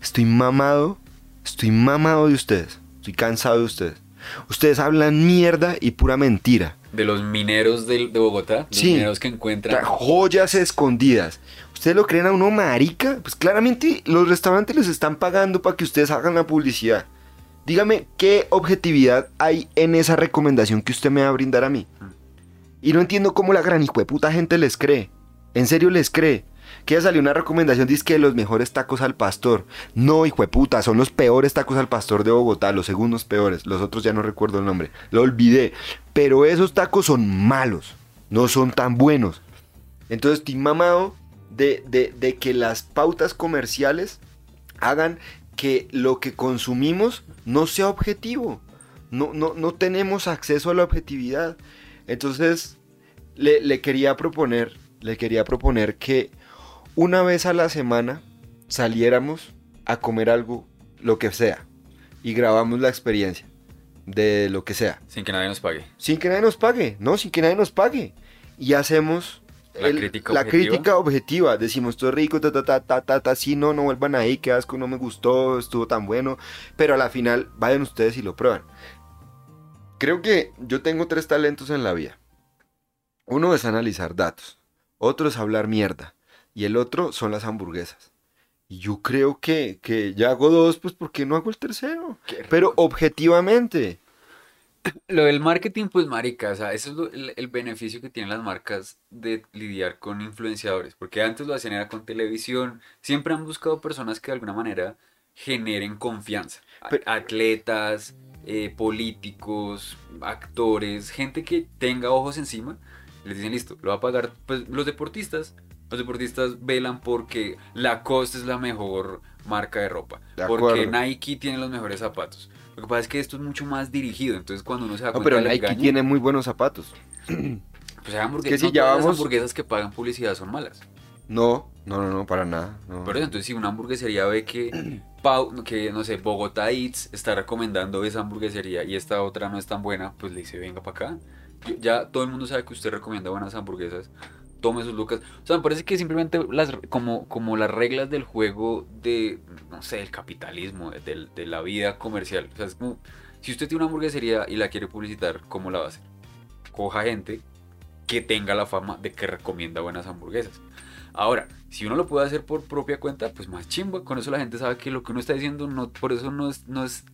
Estoy mamado, estoy mamado de ustedes. Estoy cansado de ustedes. Ustedes hablan mierda y pura mentira. De los mineros de, Bogotá, los Sí. mineros que encuentran. Tra- joyas escondidas. ¿Ustedes lo creen a uno marica? Pues claramente los restaurantes les están pagando para que ustedes hagan la publicidad. Dígame qué objetividad hay en esa recomendación que usted me va a brindar a mí. Y no entiendo cómo la gran puta gente les cree. En serio les cree. Que ya salió una recomendación, dice que los mejores tacos al pastor. No, puta, son los peores tacos al pastor de Bogotá, los segundos peores. Los otros ya no recuerdo el nombre. Lo olvidé. Pero esos tacos son malos. No son tan buenos. Entonces estoy mamado de, de- de que las pautas comerciales hagan que lo que consumimos no sea objetivo. No, no, no tenemos acceso a la objetividad. Entonces, le, le quería proponer, le quería proponer que una vez a la semana saliéramos a comer algo, lo que sea, y grabamos la experiencia de lo que sea. Sin que nadie nos pague. Sin que nadie nos pague, no, sin que nadie nos pague. Y hacemos La crítica la objetiva. crítica objetiva. Decimos, esto es rico, ta, ta, ta, ta, ta, ta, sí, no, no vuelvan ahí, qué asco, no me gustó, estuvo tan bueno. Pero a la final, vayan ustedes y lo prueban. Creo que yo tengo tres talentos en la vida. Uno es analizar datos, otro es hablar mierda, y el otro son las hamburguesas. Y yo creo que, que ya hago dos, pues ¿por qué no hago el tercero? Pero objetivamente. Lo del marketing, pues marica, o sea, eso es lo- el, el beneficio que tienen las marcas de lidiar con influenciadores, porque antes lo hacían era con televisión, siempre han buscado personas que de alguna manera generen confianza, Pero- atletas, eh, políticos, actores, gente que tenga ojos encima, les dicen listo, lo va a pagar, pues los deportistas, los deportistas velan porque Lacoste es la mejor marca de ropa, De porque. Nike tiene los mejores zapatos. Lo que pasa es que esto es mucho más dirigido, entonces cuando uno se da No, cuenta pero Nike engaño, tiene muy buenos zapatos. pues hay hamburguesas, que si no ya todas las vamos- hamburguesas que pagan publicidad son malas. No, no, no, no, para nada. no. Por eso, entonces si una hamburguesería ve que, Pau, que no sé, Bogotá Eats está recomendando esa hamburguesería y esta otra no es tan buena, pues le dice, venga para acá. Ya todo el mundo sabe que usted recomienda buenas hamburguesas. Tome sus lucas. O sea, me parece que simplemente las, como, como las reglas del juego de, no sé, del capitalismo, de, de la vida comercial. O sea, es como, si usted tiene una hamburguesería y la quiere publicitar, ¿cómo la va a hacer? Coja gente que tenga la fama de que recomienda buenas hamburguesas. Ahora, si uno lo puede hacer por propia cuenta, pues más chimba. Con eso la gente sabe que lo que uno está diciendo, no, por eso no, es, no, es,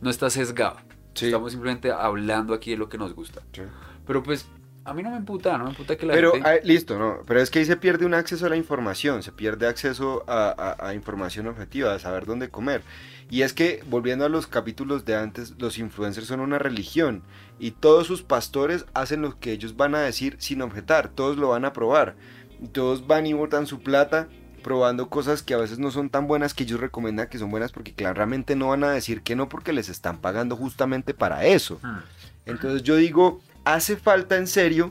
no está sesgado. Sí. Estamos simplemente hablando aquí de lo que nos gusta. Sí. Pero pues, a mí no me emputa, no me emputa que la Pero, gente... ah, listo, no. Pero es que ahí se pierde un acceso a la información, se pierde acceso a, a- a información objetiva, a saber dónde comer. Y es que, volviendo a los capítulos de antes, los influencers son una religión y todos sus pastores hacen lo que ellos van a decir sin objetar, todos lo van a probar. Y todos van y botan su plata probando cosas que a veces no son tan buenas que ellos recomiendan que son buenas porque claramente no van a decir que no porque les están pagando justamente para eso. Hmm. Entonces yo digo, hace falta en serio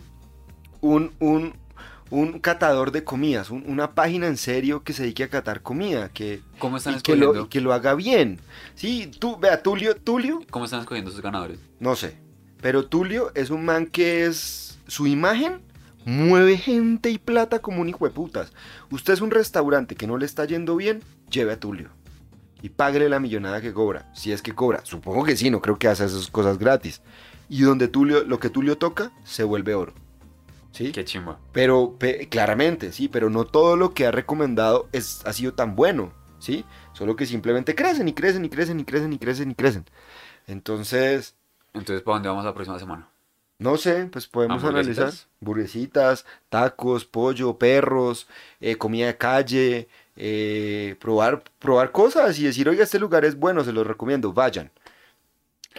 un, un, un catador de comidas, un- una página en serio que se dedique a catar comida, que, ¿Cómo están y que, lo, escogiendo? y que lo haga bien. Sí, tú, vea, Tulio, Tulio, ¿Cómo están escogiendo sus ganadores? no sé, pero Tulio es un man que es, su imagen mueve gente y plata como un hijo de putas. Usted es un restaurante que no le está yendo bien, lleve a Tulio. Y páguele la millonada que cobra, si es que cobra. Supongo que sí, no creo que hace esas cosas gratis. Y donde Tulio, lo que Tulio toca, se vuelve oro. ¿Sí? Qué chimba. Pero pe- claramente, sí, pero no todo lo que ha recomendado es, ha sido tan bueno, ¿sí? Solo que simplemente crecen y crecen y crecen y crecen y crecen y crecen. Entonces, Entonces, ¿para dónde vamos la próxima semana? No sé, pues podemos analizar. Burguesitas, tacos, pollo, perros, eh, comida de calle, eh, probar, probar cosas y decir, oiga, este lugar es bueno, se los recomiendo, vayan.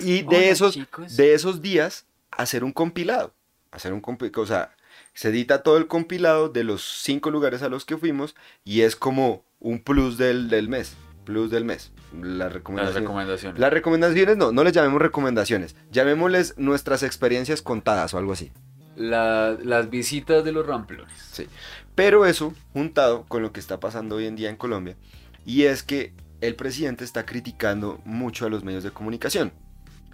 Y de Hola, esos, chicos. de esos días, hacer un compilado. Hacer un compilado, o sea, se edita todo el compilado de los cinco lugares a los que fuimos y es como un plus del, del mes. Plus del mes. Las Las recomendaciones. recomendaciones. Las recomendaciones no, no les llamemos recomendaciones. Llamémosles nuestras experiencias contadas o algo así. La- las visitas de los ramplones. Sí. Pero eso juntado con lo que está pasando hoy en día en Colombia y es que el presidente está criticando mucho a los medios de comunicación.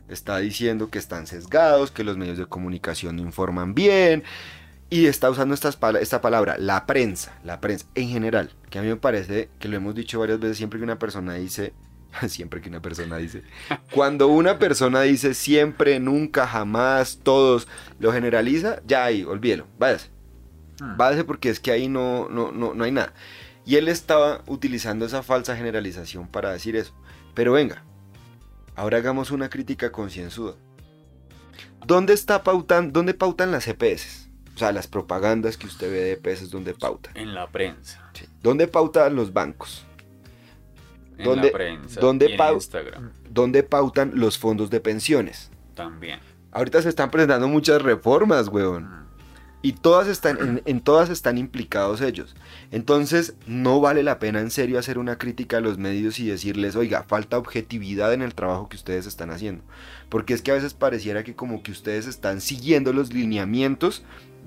Está diciendo que están sesgados, que los medios de comunicación no informan bien y está usando estas pala- esta palabra, la prensa, la prensa en general, que a mí me parece que lo hemos dicho varias veces siempre que una persona dice siempre que una persona dice. Cuando una persona dice siempre, nunca, jamás, todos, lo generaliza, ya ahí, olvídelo, váyase. Hmm. Váyase porque es que ahí no, no, no, no hay nada. Y él estaba utilizando esa falsa generalización para decir eso. Pero venga, ahora hagamos una crítica concienzuda. ¿Dónde está pautan, dónde pautan las EPS? O sea, las propagandas que usted ve de EPS, ¿dónde pautan? En la prensa. Sí. ¿Dónde pautan los bancos? En ¿Dónde- la prensa. dónde y en Instagram ¿Dónde pautan los fondos de pensiones? también. Ahorita se están presentando muchas reformas, weón. Y todas están, en, en todas están implicados ellos. Entonces, no vale la pena en serio hacer una crítica a los medios y decirles, oiga, falta objetividad en el trabajo que ustedes están haciendo. Porque es que a veces pareciera que como que ustedes están siguiendo los lineamientos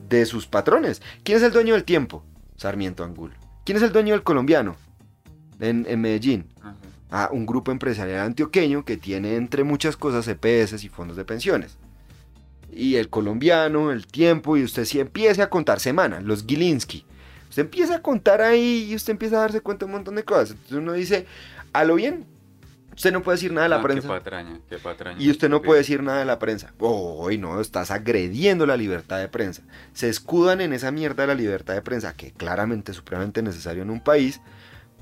de sus patrones. ¿Quién es el dueño del tiempo? Sarmiento Angulo. ¿Quién es el dueño del colombiano? En, en Medellín. Ajá. a un grupo empresarial antioqueño que tiene entre muchas cosas EPS y fondos de pensiones. Y el colombiano, el tiempo, y usted si empieza a contar semana, los Gilinski. Usted empieza a contar ahí y usted empieza a darse cuenta de un montón de cosas. Entonces uno dice, a lo bien, usted no puede decir nada de la Ah, prensa. Qué patraña, qué patraña. Y usted no puede decir nada de la prensa. Hoy no, estás agrediendo la libertad de prensa. Se escudan en esa mierda de la libertad de prensa, que claramente es supremamente necesario en un país,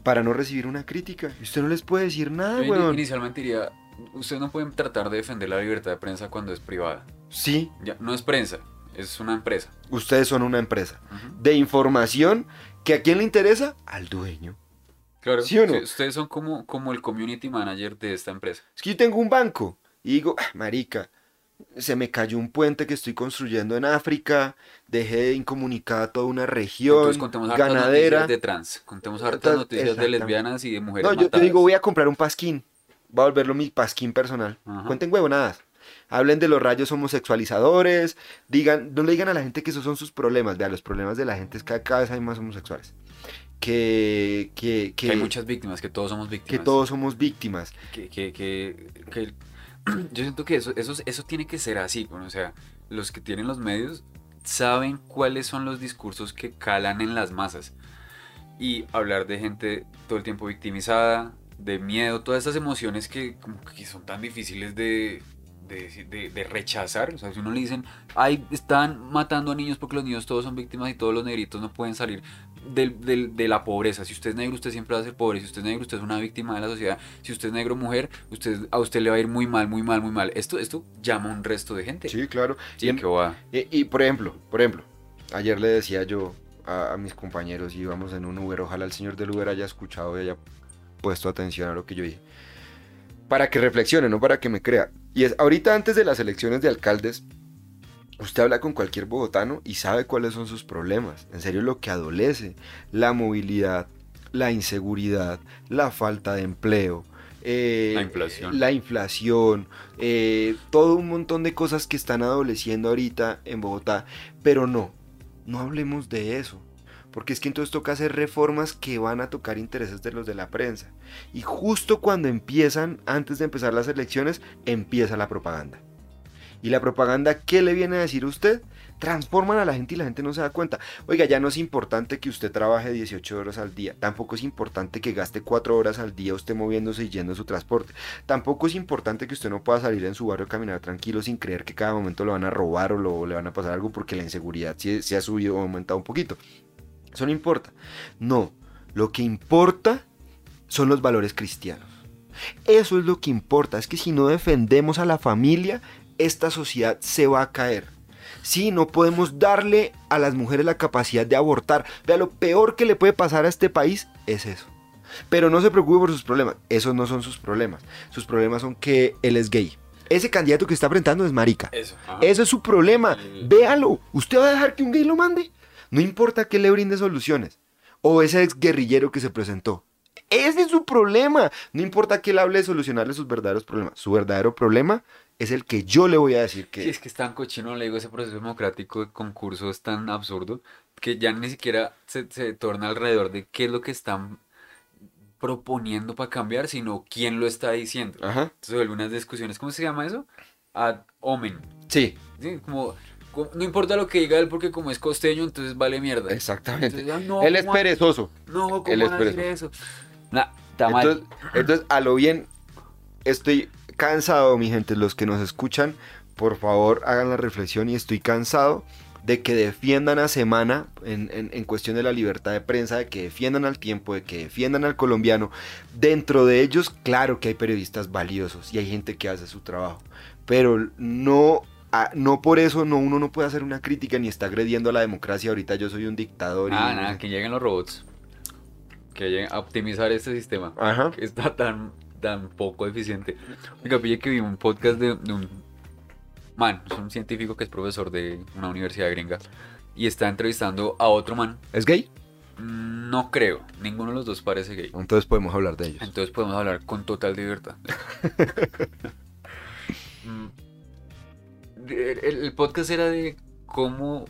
para no recibir una crítica. Y usted no les puede decir nada, Yo weón. inicialmente diría, ustedes no pueden tratar de defender la libertad de prensa cuando es privada. Sí, Ya, no es prensa, es una empresa. ustedes son una empresa Ujú. de información que a quién le interesa? Al dueño. Claro, ¿Sí o no? ustedes son como, como el community manager de esta empresa. Es que yo tengo un banco y digo, "Ah, marica, se me cayó un puente que estoy construyendo en África, dejé incomunicada toda una región Entonces contemos hartas ganadera. noticias de trans, contemos hartas noticias de lesbianas y de mujeres No, yo te matadas. digo, voy a comprar un pasquín. Voy a volverlo mi pasquín personal. Ajá. Cuenten huevonadas. Hablen de los rayos homosexualizadores. Digan, no le digan a la gente que esos son sus problemas. Vea, los problemas de la gente es que cada vez hay más homosexuales. Que, que, que hay muchas víctimas, que todos somos víctimas. que todos somos víctimas. que, que, que, que- yo siento que eso, eso, eso tiene que ser así, bueno, o sea, los que tienen los medios saben cuáles son los discursos que calan en las masas. Y hablar de gente todo el tiempo victimizada, de miedo, todas estas emociones que, como que son tan difíciles de, de, de- de rechazar. O sea, si uno le dicen, ay, están matando a niños porque los niños todos son víctimas y todos los negritos no pueden salir del- del- de la pobreza. Si usted es negro, usted siempre va a ser pobre. Si usted es negro, usted es una víctima de la sociedad. Si usted es negro mujer, usted, a usted le va a ir muy mal, muy mal, muy mal. Esto, esto llama a un resto de gente. Sí, claro. Sí, Y que va. Y, y, por ejemplo, por ejemplo, ayer le decía yo a, a mis compañeros íbamos en un Uber, ojalá el señor del Uber haya escuchado y haya puesto atención a lo que yo dije. Para que reflexione, no para que me crea. Y es, ahorita antes de las elecciones de alcaldes, usted habla con cualquier bogotano y sabe cuáles son sus problemas. En serio, lo que adolece, la movilidad, la inseguridad, la falta de empleo. eh, La inflación. La inflación, eh, todo un montón de cosas que están adoleciendo ahorita en Bogotá. Pero no, no hablemos de eso. Porque es que entonces toca hacer reformas que van a tocar intereses de los de la prensa. Y justo cuando empiezan, antes de empezar las elecciones, empieza la propaganda. ¿Y la propaganda qué le viene a decir a usted? Transforman a la gente y la gente no se da cuenta. Oiga, ya no es importante que usted trabaje 18 horas al día. Tampoco es importante que gaste 4 horas al día usted moviéndose y yendo a su transporte. Tampoco es importante que usted no pueda salir en su barrio a caminar tranquilo sin creer que cada momento lo van a robar o lo- le van a pasar algo porque la inseguridad se, se ha subido o aumentado un poquito. Eso no importa. No, lo que importa son los valores cristianos. Eso es lo que importa. Es que si no defendemos a la familia, esta sociedad se va a caer. Sí, no podemos darle a las mujeres la capacidad de abortar. Vea, lo peor que le puede pasar a este país es eso. Pero no se preocupe por sus problemas. Esos no son sus problemas. Sus problemas son que él es gay. Ese candidato que está enfrentando es marica. Eso. Eso es su problema. Véalo. ¿Usted va a dejar que un gay lo mande? No importa que le brinde soluciones. O ese ex guerrillero que se presentó. Ese es su problema. No importa que él hable de solucionarle sus verdaderos problemas. Su verdadero problema es el que yo le voy a decir que Sí, es que es tan cochino, le digo, ese proceso democrático de concurso es tan absurdo que ya ni siquiera se, se torna alrededor de qué es lo que están proponiendo para cambiar, sino quién lo está diciendo. Ajá. Entonces se vuelven unas discusiones, ¿cómo se llama eso? Ad omen. Sí, ¿sí? Como, co- no importa lo que diga él porque como es costeño, entonces vale mierda. exactamente. Entonces, ah, no, él es ¿cómo- perezoso. No, ¿cómo él es a decir eso? Nah, está mal. Entonces, entonces, a lo bien, estoy cansado, mi gente, los que nos escuchan, por favor hagan la reflexión y estoy cansado de que defiendan a Semana en, en- en cuestión de la libertad de prensa, de que defiendan al tiempo, de que defiendan al colombiano. Dentro de ellos, claro que hay periodistas valiosos y hay gente que hace su trabajo, pero no... ah, no por eso no, uno no puede hacer una crítica ni está agrediendo a la democracia. Ahorita yo soy un dictador. y- Nada, nada, que lleguen los robots. Que lleguen a optimizar este sistema. Ajá. que está tan, tan poco eficiente. Oiga, pille que vi un podcast de, de un man, es un científico que es profesor de una universidad gringa y está entrevistando a otro man. ¿Es gay? No creo, ninguno de los dos parece gay. Entonces podemos hablar de ellos. Entonces podemos hablar con total libertad. El, podcast era de cómo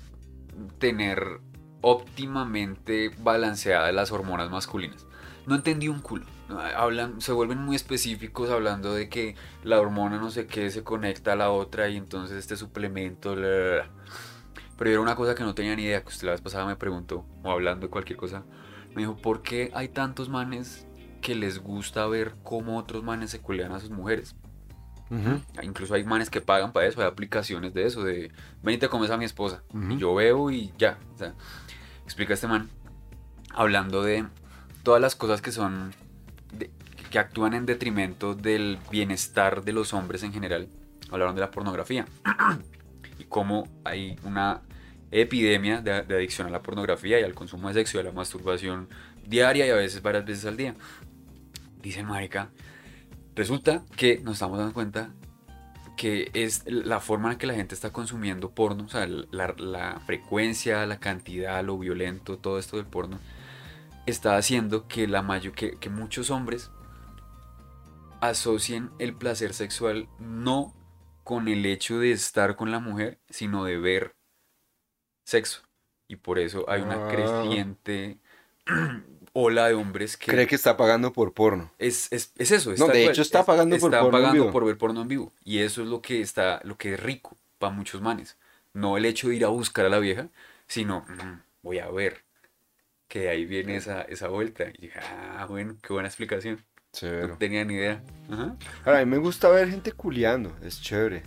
tener óptimamente balanceadas las hormonas masculinas. No entendí un culo. Hablan, se vuelven muy específicos hablando de que la hormona no sé qué se conecta a la otra y entonces este suplemento. Pero era una cosa que no tenía ni idea, que usted la vez pasada me preguntó, o hablando de cualquier cosa, me dijo, ¿por qué hay tantos manes que les gusta ver cómo otros manes se culean a sus mujeres? Incluso hay manes que pagan para eso, hay aplicaciones de eso, de ven y te comes a mi esposa. Ujú. Y yo veo y ya. O sea, explica este man hablando de todas las cosas que son. de- que actúan en detrimento del bienestar de los hombres en general. Hablaron de la pornografía. y cómo hay una epidemia de, de adicción a la pornografía y al consumo de sexo y a la masturbación diaria y a veces varias veces al día. Dice el marica, resulta que nos estamos dando cuenta que es la forma en que la gente está consumiendo porno, o sea, la, la frecuencia, la cantidad, lo violento, todo esto del porno, está haciendo que, la mayo, que, que muchos hombres asocien el placer sexual no con el hecho de estar con la mujer, sino de ver sexo. Y por eso hay una Ah. creciente ola de hombres que... Cree que está pagando por porno. Es, es, es eso. es No, de cual, hecho está es- pagando por está porno en pagando vivo. por ver porno en vivo. Y eso es lo que está, lo que es rico para muchos manes. No el hecho de ir a buscar a la vieja, sino "Mm, voy a ver que ahí viene esa, esa vuelta. Y dije, ah, bueno, qué buena explicación. No tenía ni idea. Ajá. Ahora, a mí me gusta ver gente culeando, es chévere.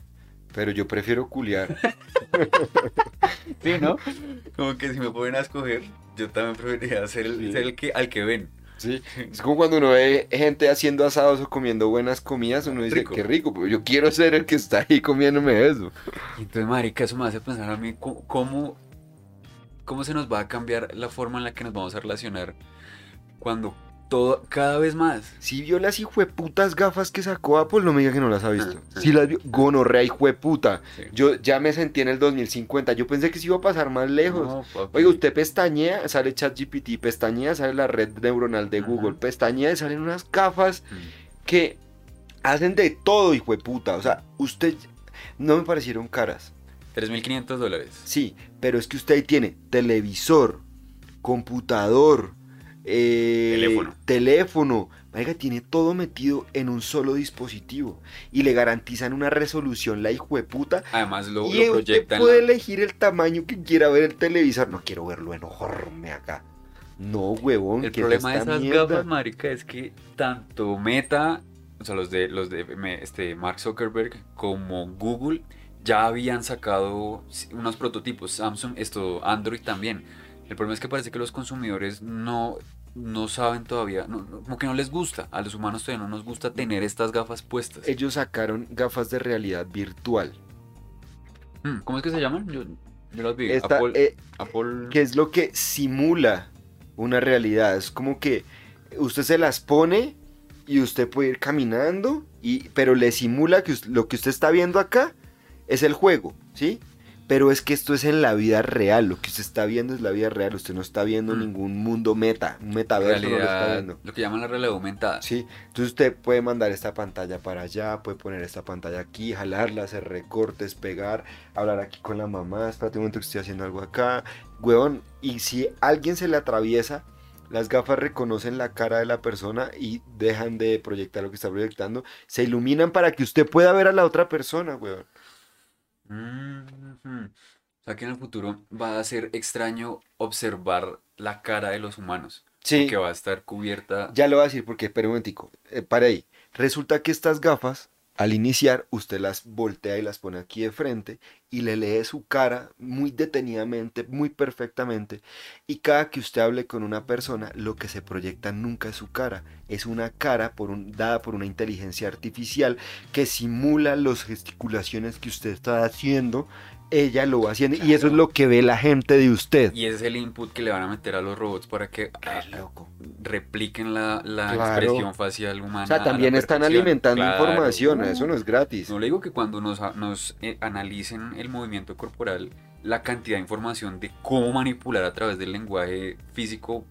Pero yo prefiero culear. Sí, ¿no? Como que si me pueden escoger, yo también preferiría ser el, Sí. ser el que, al que ven. ¿sí? Es como cuando uno ve gente haciendo asados o comiendo buenas comidas, uno dice, Rico. qué rico, pero yo quiero ser el que está ahí comiéndome eso. Y entonces, marica, eso me hace pensar a mí cómo, cómo se nos va a cambiar la forma en la que nos vamos a relacionar cuando todo, cada vez más. Si vio las hijueputas gafas que sacó Apple, no me diga que no las ha visto. Ah, Si las vio, gonorrea hijueputa. Sí. Yo ya me sentí en el 2050, yo pensé que se iba a pasar más lejos. No. Oiga, usted pestañea, sale ChatGPT, pestañea, sale la red neuronal de Ajá. Google, pestañea y salen unas gafas Mm. que hacen de todo, hijo de puta. O sea, usted no me parecieron caras. 3.500 dólares. Sí, pero es que usted ahí tiene televisor, computador, eh, Teléfono. teléfono. Marica, tiene todo metido en un solo dispositivo y le garantizan una resolución la hijo de puta. Además lo, y lo usted proyectan. puede elegir el tamaño que quiera ver el televisor. No quiero verlo enorme acá. No, huevón. El ¿qué es problema de esas mierda? gafas, marica, es que tanto Meta, o sea, los de los de este Mark Zuckerberg como Google ya habían sacado unos prototipos, Samsung, esto Android también. El problema es que parece que los consumidores no no saben todavía, no- no- como que no les gusta, a los humanos todavía no nos gusta tener estas gafas puestas. Ellos sacaron gafas de realidad virtual. Mm, ¿Cómo es que se llaman? Yo, yo las vi. Esta, Apple, eh, Apple- que es lo que simula una realidad. Es como que usted se las pone y usted puede ir caminando, y, pero le simula que lo que usted está viendo acá es el juego, ¿sí? Pero es que esto es en la vida real, lo que usted está viendo es la vida real, usted no está viendo Mm. ningún mundo meta, un metaverso no lo está viendo. lo que llaman la realidad aumentada. Sí, entonces usted puede mandar esta pantalla para allá, puede poner esta pantalla aquí, jalarla, hacer recortes, pegar, hablar aquí con la mamá, espérate un momento que estoy haciendo algo acá, huevón, y si alguien se le atraviesa, las gafas reconocen la cara de la persona y dejan de proyectar lo que está proyectando, se iluminan para que usted pueda ver a la otra persona, O sea que en el futuro va a ser extraño observar la cara de los humanos. Sí, Que va a estar cubierta. ya lo voy a decir porque, espera un momentico, eh, para ahí. Resulta que estas gafas, al iniciar, usted las voltea y las pone aquí de frente y le lee su cara muy detenidamente, muy perfectamente. Y cada que usted hable con una persona, lo que se proyecta nunca es su cara, es una cara por dada por una inteligencia artificial que simula las gesticulaciones que usted está haciendo. Ella lo va haciendo y eso es lo que ve la gente de usted. Y ese es el input que le van a meter a los robots para que ah, loco. repliquen la, la Claro. expresión facial humana. O sea, también están alimentando Claro. información, eso no es gratis. No le digo que cuando nos, nos eh, analicen el movimiento corporal, la cantidad de información de cómo manipular a través del lenguaje físico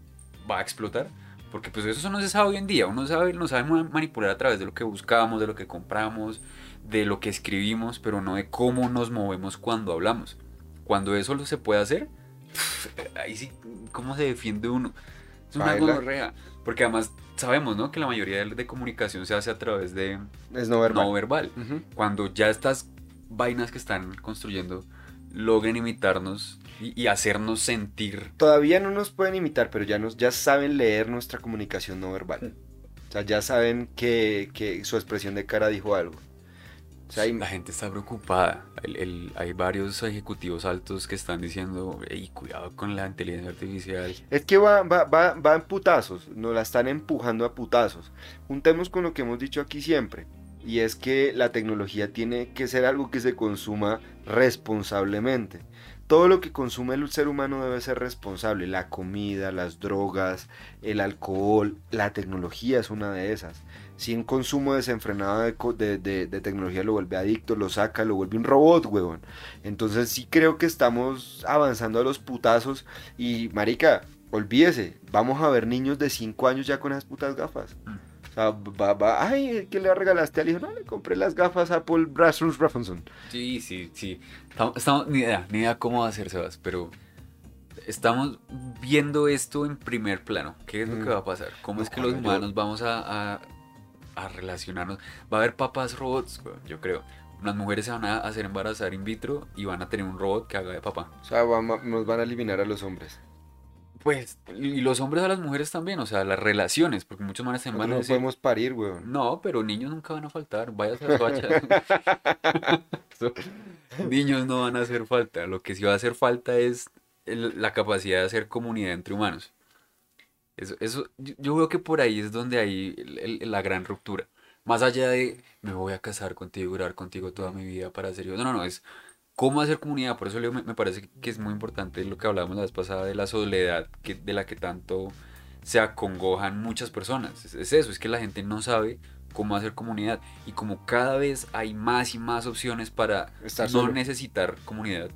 va a explotar. Porque pues eso no se sabe hoy en día. Uno sabe, no sabe ma- manipular a través de lo que buscamos, de lo que compramos, de lo que escribimos, pero no de cómo nos movemos cuando hablamos. Cuando eso lo se puede hacer, ahí sí, ¿cómo se defiende uno? Es una gonorrea. Porque además sabemos, ¿no? Que la mayoría de, comunicación se hace a través de Es no verbal. no verbal Ujú. cuando ya estas vainas que están construyendo logren imitarnos y, y hacernos sentir. Todavía no nos pueden imitar, pero ya, nos, ya saben leer nuestra comunicación no verbal. O sea, ya saben que, que su expresión de cara dijo algo. O sea, y- La gente está preocupada. El- el- hay varios ejecutivos altos que están diciendo, "Ey, cuidado con la inteligencia artificial. es que va, va, va, va en putazos, nos la están empujando a putazos. Juntemos con lo que hemos dicho aquí siempre, y es que la tecnología tiene que ser algo que se consuma responsablemente. Todo lo que consume el ser humano debe ser responsable. La comida, las drogas, el alcohol, la tecnología es una de esas. Si un consumo desenfrenado de, de- de- de tecnología lo vuelve adicto, lo saca, lo vuelve un robot, huevón. Entonces sí creo que estamos avanzando a los putazos y, marica, olvídese, vamos a ver niños de 5 años ya con esas putas gafas. Mm. O sea, va, va, ay, ¿qué le regalaste al hijo? No, le compré las gafas a Paul Rasmus Raffenson. Sí, sí, sí. Estamos, estamos- ni idea, ni idea cómo va a ser, Sebas, pero estamos viendo esto en primer plano. ¿Qué es lo Mm. que va a pasar? ¿Cómo No, es que los yo- humanos vamos a, a- a relacionarnos? Va a haber papás robots, weón, yo creo. Las mujeres se van a hacer embarazar in vitro y van a tener un robot que haga de papá. O sea, nos van a eliminar a los hombres. Pues, y los hombres a las mujeres también, o sea, las relaciones, porque muchos manes también Nosotros van a no podemos parir, weón. no, pero niños nunca van a faltar, váyase a. Eso, niños no van a hacer falta, lo que sí va a hacer falta es el- la capacidad de hacer comunidad entre humanos. Eso, eso, yo, veo que por ahí es donde hay la gran ruptura. Más allá de me voy a casar contigo, durar contigo toda mi vida para ser yo. No, no, no, es cómo hacer comunidad. Por eso Leo, me, parece que es muy importante lo que hablábamos la vez pasada de la soledad que, de la que tanto se acongojan muchas personas. Es eso, es que la gente no sabe cómo hacer comunidad. Y como cada vez hay más y más opciones para Estar no solo. necesitar comunidad,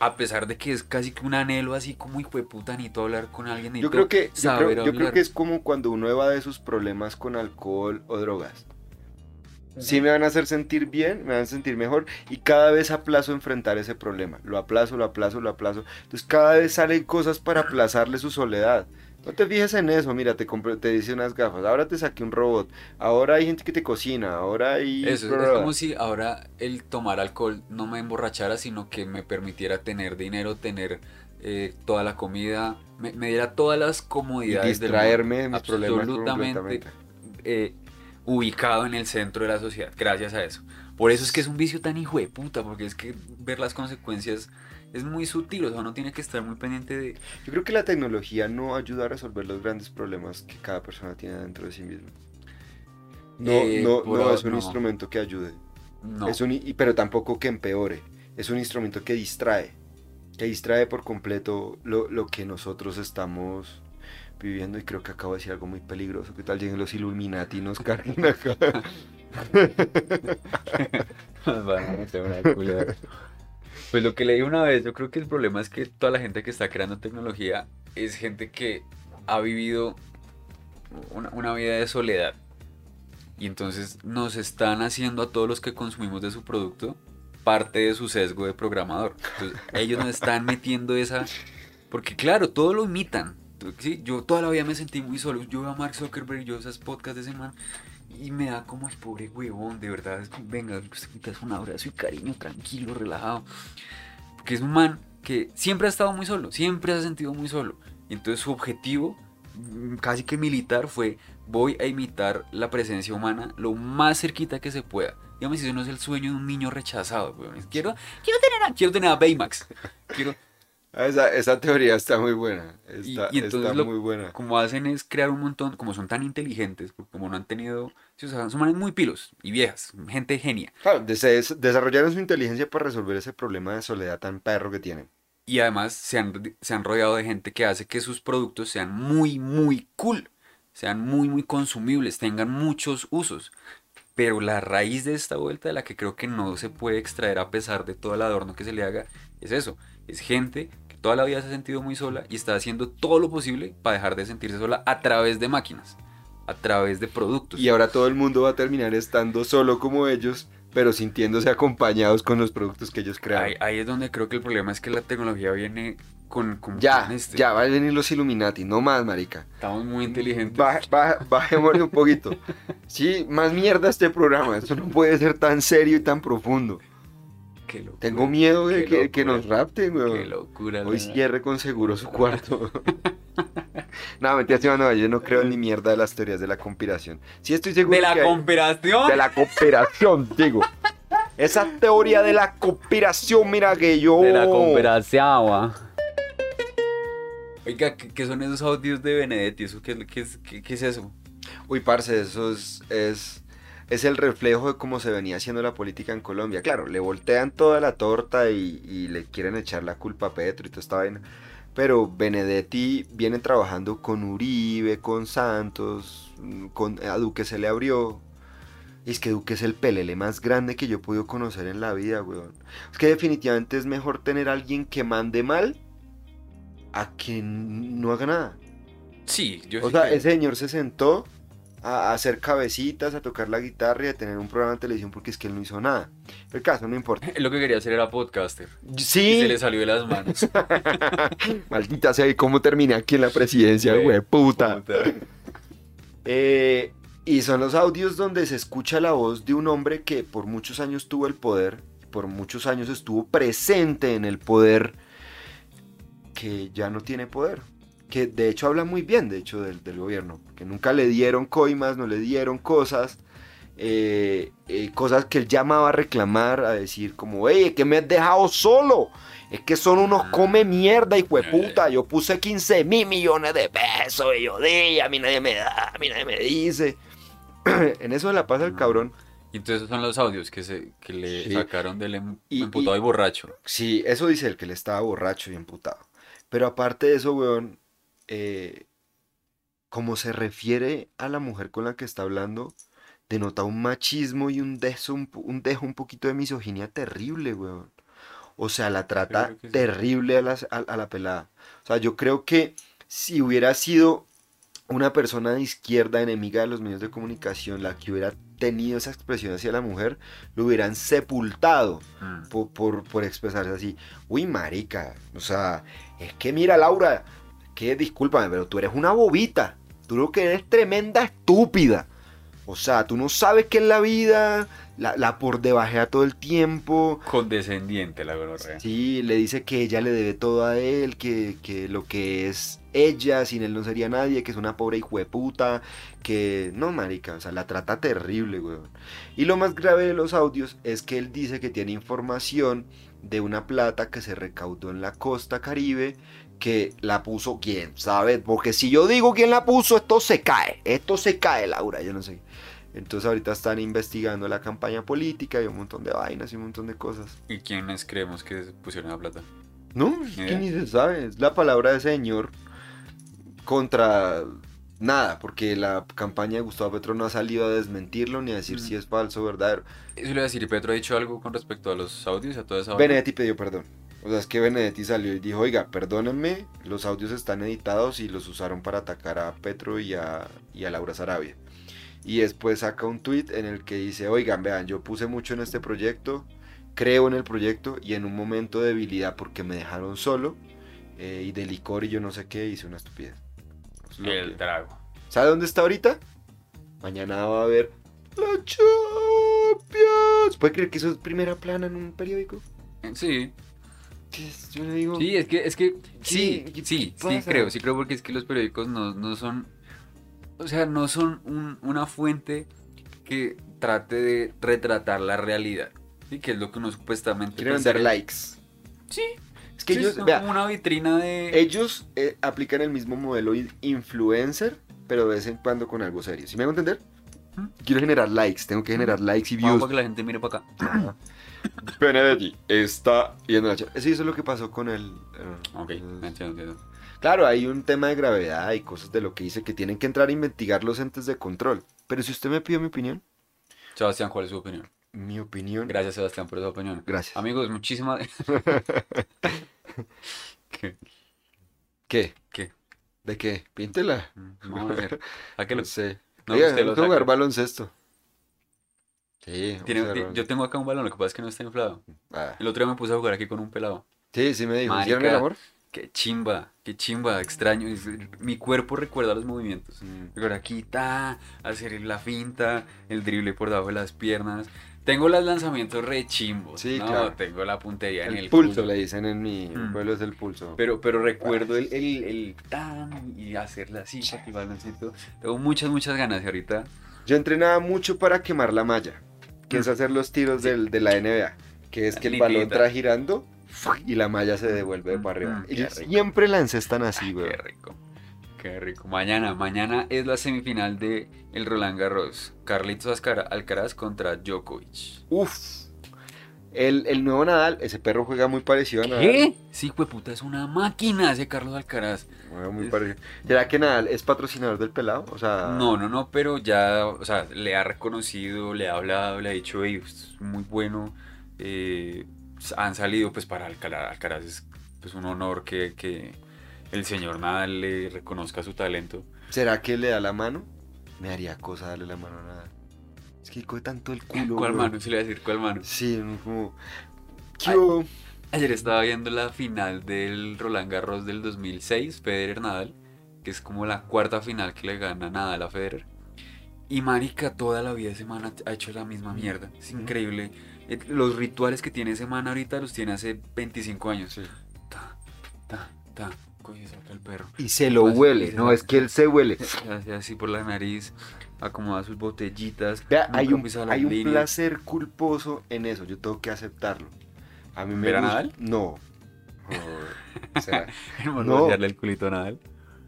a pesar de que es casi que un anhelo así como hijo de puta, necesito hablar con alguien, Yo creo que yo creo, yo creo hablar. que es como cuando uno evade sus problemas con alcohol o drogas. Sí me van a hacer sentir bien, me van a sentir mejor y cada vez aplazo enfrentar ese problema. Lo aplazo, lo aplazo, lo aplazo. Entonces cada vez salen cosas para aplazarle su soledad. No te fijes en eso, mira, te compré, te dice unas gafas, ahora te saqué un robot, ahora hay gente que te cocina, ahora hay... Eso, es como si ahora el tomar alcohol no me emborrachara, sino que me permitiera tener dinero, tener eh, toda la comida, me, me diera todas las y comodidades del distraerme de mis problemas absolutamente completamente. eh, ubicado en el centro de la sociedad, gracias a eso. Por eso es que es un vicio tan hijo de puta, porque es que ver las consecuencias es muy sutil, o sea, uno tiene que estar muy pendiente de... Yo creo que la tecnología no ayuda a resolver los grandes problemas que cada persona tiene dentro de sí misma. No, Eh, no, no es un no. instrumento que ayude. No. Es un, pero tampoco que empeore. es un instrumento que distrae, que distrae por completo lo, lo que nosotros estamos viviendo y creo que acabo de decir algo muy peligroso. ¿Qué tal lleguen los Illuminati y nos carguen acá? Pues lo que leí una vez, yo creo que el problema es que toda la gente que está creando tecnología es gente que ha vivido una, vida de soledad. Y entonces nos están haciendo a todos los que consumimos de su producto parte de su sesgo de programador. Ellos nos están metiendo esa... Porque claro, todo lo imitan. Sí, yo toda la vida me sentí muy solo. Yo veo a Mark Zuckerberg, yo esas podcasts de ese man y me da como el pobre huevón, de verdad. Es como, venga, es un abrazo y cariño, tranquilo, relajado. Porque es un man que siempre ha estado muy solo, siempre se ha sentido muy solo. Y entonces su objetivo, mm, casi que militar, fue voy a imitar la presencia humana lo más cerquita que se pueda. Dígame si eso no es el sueño de un niño rechazado, weón. Quiero, quiero tener a, quiero tener a Baymax. Quiero, Esa, esa teoría está muy buena. Está, y entonces está lo- muy buena. como hacen es crear un montón, como son tan inteligentes, porque como no han tenido, o sea, son manes muy pilos y viejas, gente genia. Claro, des- desarrollaron su inteligencia para resolver ese problema de soledad tan perro que tienen. Y además se han, se han rodeado de gente que hace que sus productos sean muy, muy cool, sean muy, muy consumibles, tengan muchos usos. Pero la raíz de esta vuelta, de la que creo que no se puede extraer a pesar de todo el adorno que se le haga, es eso. Es gente toda la vida se ha sentido muy sola y está haciendo todo lo posible para dejar de sentirse sola a través de máquinas, a través de productos. Y ahora todo el mundo va a terminar estando solo como ellos, pero sintiéndose acompañados con los productos que ellos crearon. Ahí, ahí es donde creo que el problema es que la tecnología viene con... con ya, este. ya, van a venir los Illuminati, no más, marica. Estamos muy inteligentes. Bajémosle un poquito. Sí, más mierda este programa. Esto no puede ser tan serio y tan profundo. Qué locura. Tengo miedo de Qué que, nos rapten, Qué weón. locura. Hoy cierre con seguro su cuarto. no, mentira, sí, no, yo no creo ni mierda de las teorías de la conspiración. Sí estoy seguro De la que hay- conspiración. de la conspiración, digo. Esa teoría de la conspiración, mira que yo... De la conspiración. Oiga, ¿qué, qué son esos audios de Benedetti? ¿Eso qué, qué es, qué- qué es eso? Uy, parce, eso es, es, es el reflejo de cómo se venía haciendo la política en Colombia. Claro, le voltean toda la torta y, y le quieren echar la culpa a Petro y toda esta vaina. Pero Benedetti viene trabajando con Uribe, con Santos, con, a Duque se le abrió. Y es que Duque es el pelele más grande que yo he podido conocer en la vida, weón. Es que definitivamente es mejor tener a alguien que mande mal a que no haga nada. Sí, yo O sí sea, creo. ese señor se sentó a hacer cabecitas, a tocar la guitarra y a tener un programa de televisión porque es que él no hizo nada. El caso no importa. Lo que quería hacer era podcaster. Y se Sí, le salió de las manos. maldita sea, ¿y cómo terminé aquí en la presidencia, Güey, güey? Puta. Puta. Eh, y son los audios donde se escucha la voz de un hombre que por muchos años tuvo el poder, por muchos años estuvo presente en el poder, que ya no tiene poder. Que de hecho habla muy bien, de hecho, del, del gobierno. Que nunca le dieron coimas, no le dieron cosas. eh, eh, cosas que él llamaba a reclamar, a decir como, hey, que me has dejado solo. Es que son unos Ah. come mierda, Ya, ya. puta. Yo puse 15 mil millones de pesos y yo di, a mí nadie me da, a mí nadie me dice. en eso la pasa el Ah. cabrón. Y entonces son los audios que, se, que le Sí. sacaron del em- Y- emputado y, y- borracho. Sí, eso dice el que le estaba borracho y emputado. Pero aparte de eso, weón, eh, como se refiere a la mujer con la que está hablando, denota un machismo y un dejo un, dejo un poquito de misoginia terrible, weón. O sea, la trata sí. terrible a, las- a- a la pelada. O sea, yo creo que si hubiera sido una persona de izquierda enemiga de los medios de comunicación la que hubiera tenido esa expresión hacia la mujer, lo hubieran sepultado Mm. por, por, por expresarse así. Uy, marica, o sea, es que mira, Laura, que discúlpame, pero tú eres una bobita. Tú lo que eres tremenda estúpida. O sea, tú no sabes que en la vida la, la por debajea todo el tiempo. Condescendiente, la gonorrea. Sí, le dice que ella le debe todo a él, que, que lo que es ella, sin él no sería nadie, que es una pobre hijueputa, que no, marica, o sea, la trata terrible, weón. Y lo más grave de los audios es que él dice que tiene información de una plata que se recaudó en la costa caribe, que la puso quién, sabe, porque si yo digo quién la puso, esto se cae, esto se cae, Laura, yo no sé. Entonces ahorita están investigando la campaña política y un montón de vainas y un montón de cosas. ¿Y quiénes creemos que pusieron la plata? No, es que ni se sabe. Es la palabra de señor contra nada, porque la campaña de Gustavo Petro no ha salido a desmentirlo ni a decir Mm. si es falso o verdadero. Eso le iba a decir, ¿y Petro ha dicho algo con respecto a los audios a toda esa? Benedetti pidió perdón. O sea, es que Benedetti salió y dijo, oiga, perdónenme, los audios están editados y los usaron para atacar a Petro y a, y a Laura Sarabia. Y después saca un tweet en el que dice, oigan, vean, yo puse mucho en este proyecto, creo en el proyecto y en un momento de debilidad porque me dejaron solo eh, y de licor y yo no sé qué, hice una estupidez. Es lo El que- trago. ¿Sabe dónde está ahorita? Mañana va a haber la Champions. ¿Puede creer que eso es primera plana en un periódico? Sí, Yo le digo... sí, es que, es que, sí, ¿Qué- qué sí, sí pasa? creo, sí creo porque es que los periódicos no, no son, o sea, no son un- una fuente que trate de retratar la realidad, ¿sí? que es lo que uno supuestamente Quieren vender pensaría. likes. Sí, Es que sí, ellos, son vea, como una vitrina de... ellos eh, aplican el mismo modelo in- influencer, pero de vez en cuando con algo serio. ¿Sí me hago entender? Quiero generar likes, tengo que generar likes y Vamos views. para que la gente mire para acá. Benedetti está yendo a la. Sí, eso es lo que pasó con el... eh, Ok, entiendo, entiendo. Claro, hay un tema de gravedad y cosas de lo que dice que tienen que entrar a investigar los entes de control. Pero si usted me pide mi opinión, Sebastián, ¿cuál es su opinión? mi opinión... Gracias, Sebastián, por esa opinión. Gracias. Amigos, muchísimas... ¿Qué? ¿Qué? ¿Qué? ¿De qué? Píntela. Vamos a ver. Sáquelo. No sé. No, Oiga, usted lo jugar baloncesto. Sí, Tiene- ti- yo tengo acá un balón, lo que pasa es que no está inflado. Ah, El otro día me puse a jugar aquí con un pelado. Sí, sí me dijo. Marica. ¿Hicieron el amor? Qué chimba, qué chimba, extraño. es- Mi cuerpo recuerda los movimientos. Recuerda aquí, ta, hacer la finta, el drible por debajo de las piernas. Tengo los lanzamientos re chimbos. Sí, ¿no? claro. Tengo la puntería en El, el pulso culo. le dicen en mi Mm. pueblo es el pulso. Pero, pero recuerdo el, el, el tan y hacerla así, el baloncito. Tengo muchas, muchas ganas y ahorita. Yo entrenaba mucho para quemar la malla, que es hacer los tiros del- de la NBA, que es que el balón entra girando y la malla se devuelve para arriba. qué Ellos rico. siempre la encestan así, Ay, güey. qué rico. Qué rico. Mañana, mañana es la semifinal de el Roland Garros. Carlitos Alcaraz contra Djokovic. Uf. El, el nuevo Nadal, ese perro juega muy parecido a Nadal. ¿Qué? Sí, puta, es una máquina ese Carlos Alcaraz. Juega muy Es- parecido. ¿Será que Nadal es patrocinador del pelado? O sea, No, no, no, pero ya, o sea, le ha reconocido, le ha hablado, le ha dicho, hey, es muy bueno. eh, han salido, pues, para Alcaraz. Alcaraz es pues, un honor que, que el señor Nadal le reconozca su talento. ¿Será que le da la mano? Me haría cosa darle la mano a Nadal. Coge tanto el culo. ¿Cuál mano? Se le a decir, ¿cuál mano? Sí, como. ¿Qué Ay. hubo? Ayer estaba viendo la final del Roland Garros del 2006, Federer Nadal, que es como la cuarta final que le gana Nadal a Federer. Y marica, toda la vida ese man ha hecho la misma mierda. Es increíble. Eh, Los rituales que tiene ese man ahorita los tiene hace 25 años. Sí. Ta, ta, ta. Coge, saca el perro. Y se lo Así, huele, se no, va- es que él se huele. Así por la nariz, acomoda sus botellitas. Vea, hay un, pisa las hay un líneas. placer culposo en eso, yo tengo que aceptarlo. A mí me ¿Ver a Nadal? No. Joder, o sea, Hermano, No. vaciarle el culito a Nadal.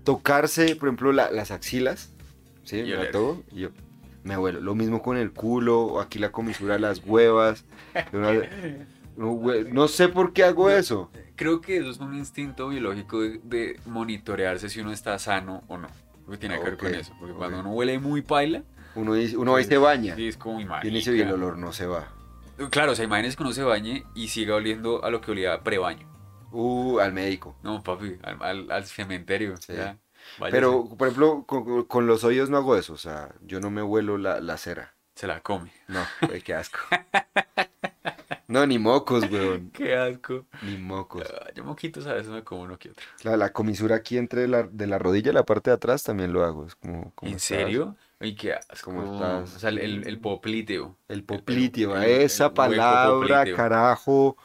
tocarse, por ejemplo, la- las axilas, ¿sí? Y Me toco y yo me huelo. Lo mismo con el culo, o aquí la comisura de las huevas. Una- no, sé por qué hago eso. Creo que eso es un instinto biológico de, de monitorearse si uno está sano o no. Porque tiene que ver con eso. Porque cuando uno huele muy paila, Uno, dice- uno ahí se baña sí, es como dice, "Y el olor no se va. Claro, o sea, imagínense que uno se bañe y siga oliendo a lo que olía pre-baño. Uh, al médico. No, papi, al, al- al cementerio. Sí. ya. Váyase. Pero, por ejemplo, con, con los oídos no hago eso. O sea, yo no me huelo la, la cera. Se la come. No, qué asco. No, ni mocos, weón. Qué asco. Ni mocos. Ah, Yo moquitos a veces me como uno que otro. La, la comisura aquí entre la, de la rodilla y la parte de atrás también lo hago. Es como, como ¿En estás. serio? Ay, qué asco. ¿Cómo estás? O sea, el, el, popliteo. El popliteo, el- el esa palabra, popliteo. carajo.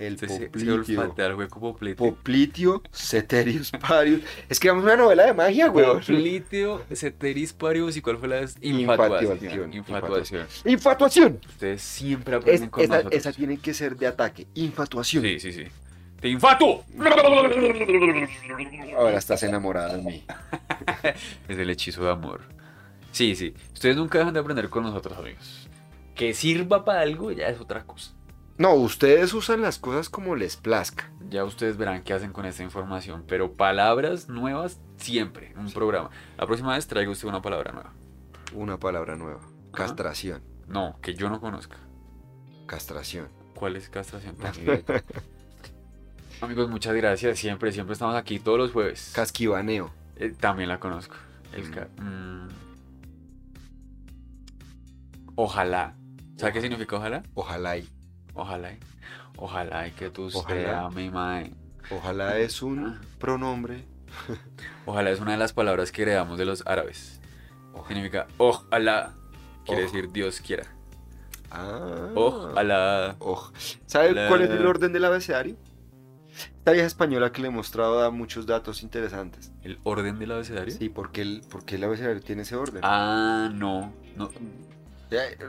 El Se, se, se popliteo. olfatea el hueco popliteo. Popliteo, ceterius parius. Escribamos una novela de magia, weón. Popliteo, ceteris paribus y cuál fue la Infatuación. infatuación. Infatuación. Infatuación. Ustedes siempre Es- aprenden con esa, nosotros. esa tiene que ser de ataque. Infatuación. Sí, sí, sí. ¡Te infatuo! Ahora estás enamorada de mí. Es el hechizo de amor. Sí, sí. Ustedes nunca dejan de aprender con nosotros, amigos. Que sirva para algo ya es otra cosa. No, ustedes usan las cosas como les plazca. Ya ustedes verán qué hacen con esta información. Pero palabras nuevas siempre un programa. La próxima vez traiga usted una palabra nueva. Una palabra nueva. Castración. No, que yo no conozca. Castración. ¿Cuál es castración? Amigos, muchas gracias. Siempre, siempre estamos aquí todos los jueves. Casquivaneo. Eh, también la conozco. El ca- mm. Ojalá. ¿Sabes qué significa ojalá? Ojalá y. Ojalá. y- Ojalá que tú seas mi mae. Ojalá es un pronombre. Ojalá es una de las palabras que heredamos de los árabes. Ojalá. Significa ojalá. Quiere decir Dios quiera. Ah. Ojalá. Oj. ¿Sabe cuál es el orden del abecedario? Esta vieja española que le he mostrado da muchos datos interesantes. ¿El orden del abecedario? Sí, ¿por qué el, por qué el abecedario tiene ese orden? Ah, no. no.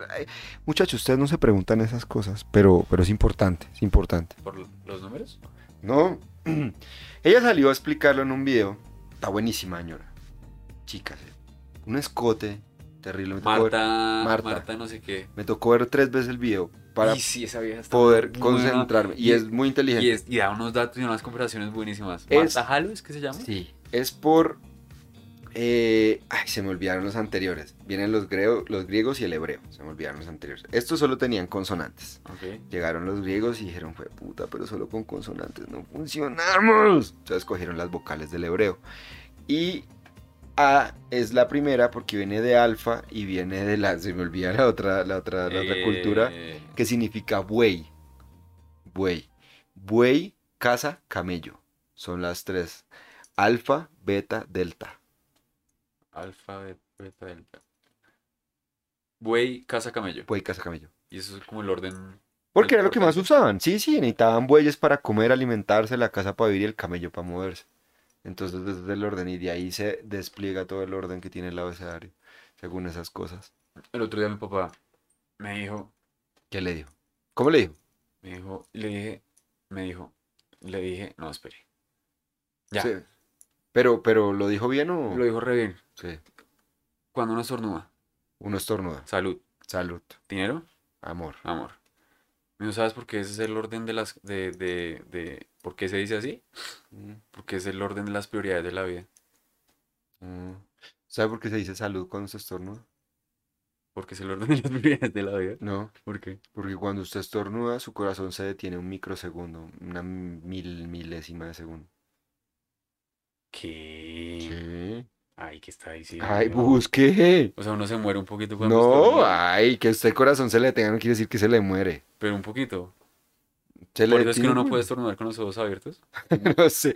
Ay, Muchachos, ustedes no se preguntan esas cosas, pero, pero es importante, es importante. ¿Por los números? No, ella salió a explicarlo en un video. Está buenísima, señora. Chicas, eh, un escote terrible. Me tocó, ver, Marta, Marta. No sé qué. me tocó ver tres veces el video para y sí, esa vieja está poder concentrarme. Y, Y- es muy inteligente. Y, es- y da unos datos y unas comparaciones buenísimas. ¿Marta es que se llama? Sí, es por... eh, ay, se me olvidaron los anteriores. Vienen los, greo- los griegos y el hebreo. Se me olvidaron los anteriores. Estos solo tenían consonantes. Llegaron los griegos y dijeron, fue puta, pero solo con consonantes no funcionamos. Entonces cogieron las vocales del hebreo. Y A es la primera porque viene de alfa y viene de la, se me olvida la otra, la otra, la otra Eh, cultura, que significa buey. Buey. Buey, casa, camello. Son las tres. Alfa, beta, delta. Alfa, bet- beta, delta. Buey, casa, camello. Buey, casa, camello. Y eso es como el orden. Porque era lo que más usaban. Sí, sí, necesitaban bueyes para comer, alimentarse, la casa para vivir y el camello para moverse. Entonces, desde el orden, y de ahí se despliega todo el orden que tiene el abecedario, según esas cosas. El otro día mi papá me dijo, ¿Qué le dijo? ¿Cómo le dijo? me dijo, le dije, me dijo, le dije, no, espere. Ya. Sí. Pero, pero, ¿lo dijo bien o...? Lo dijo re bien. Sí. Cuando uno estornuda, Uno estornuda. salud, Salud. dinero, Amor. amor. Dijo, ¿sabes por qué ese es el orden de las, de, de, de, por qué se dice así? Mm, Porque es el orden de las prioridades de la vida. mm. ¿Sabe por qué se dice salud cuando se estornuda? Porque es el orden de las prioridades de la vida. No, ¿Por qué? porque cuando usted estornuda, su corazón se detiene un microsegundo, una mil milésima de segundo. ¿Qué? Ay, ¿qué está diciendo? Ay, busque. O sea, uno se muere un poquito cuando No, estornuda, ay, que usted el corazón se le detenga no quiere decir que se le muere. pero un poquito. Se le Por eso es que uno no puede estornudar con los ojos abiertos. no sé.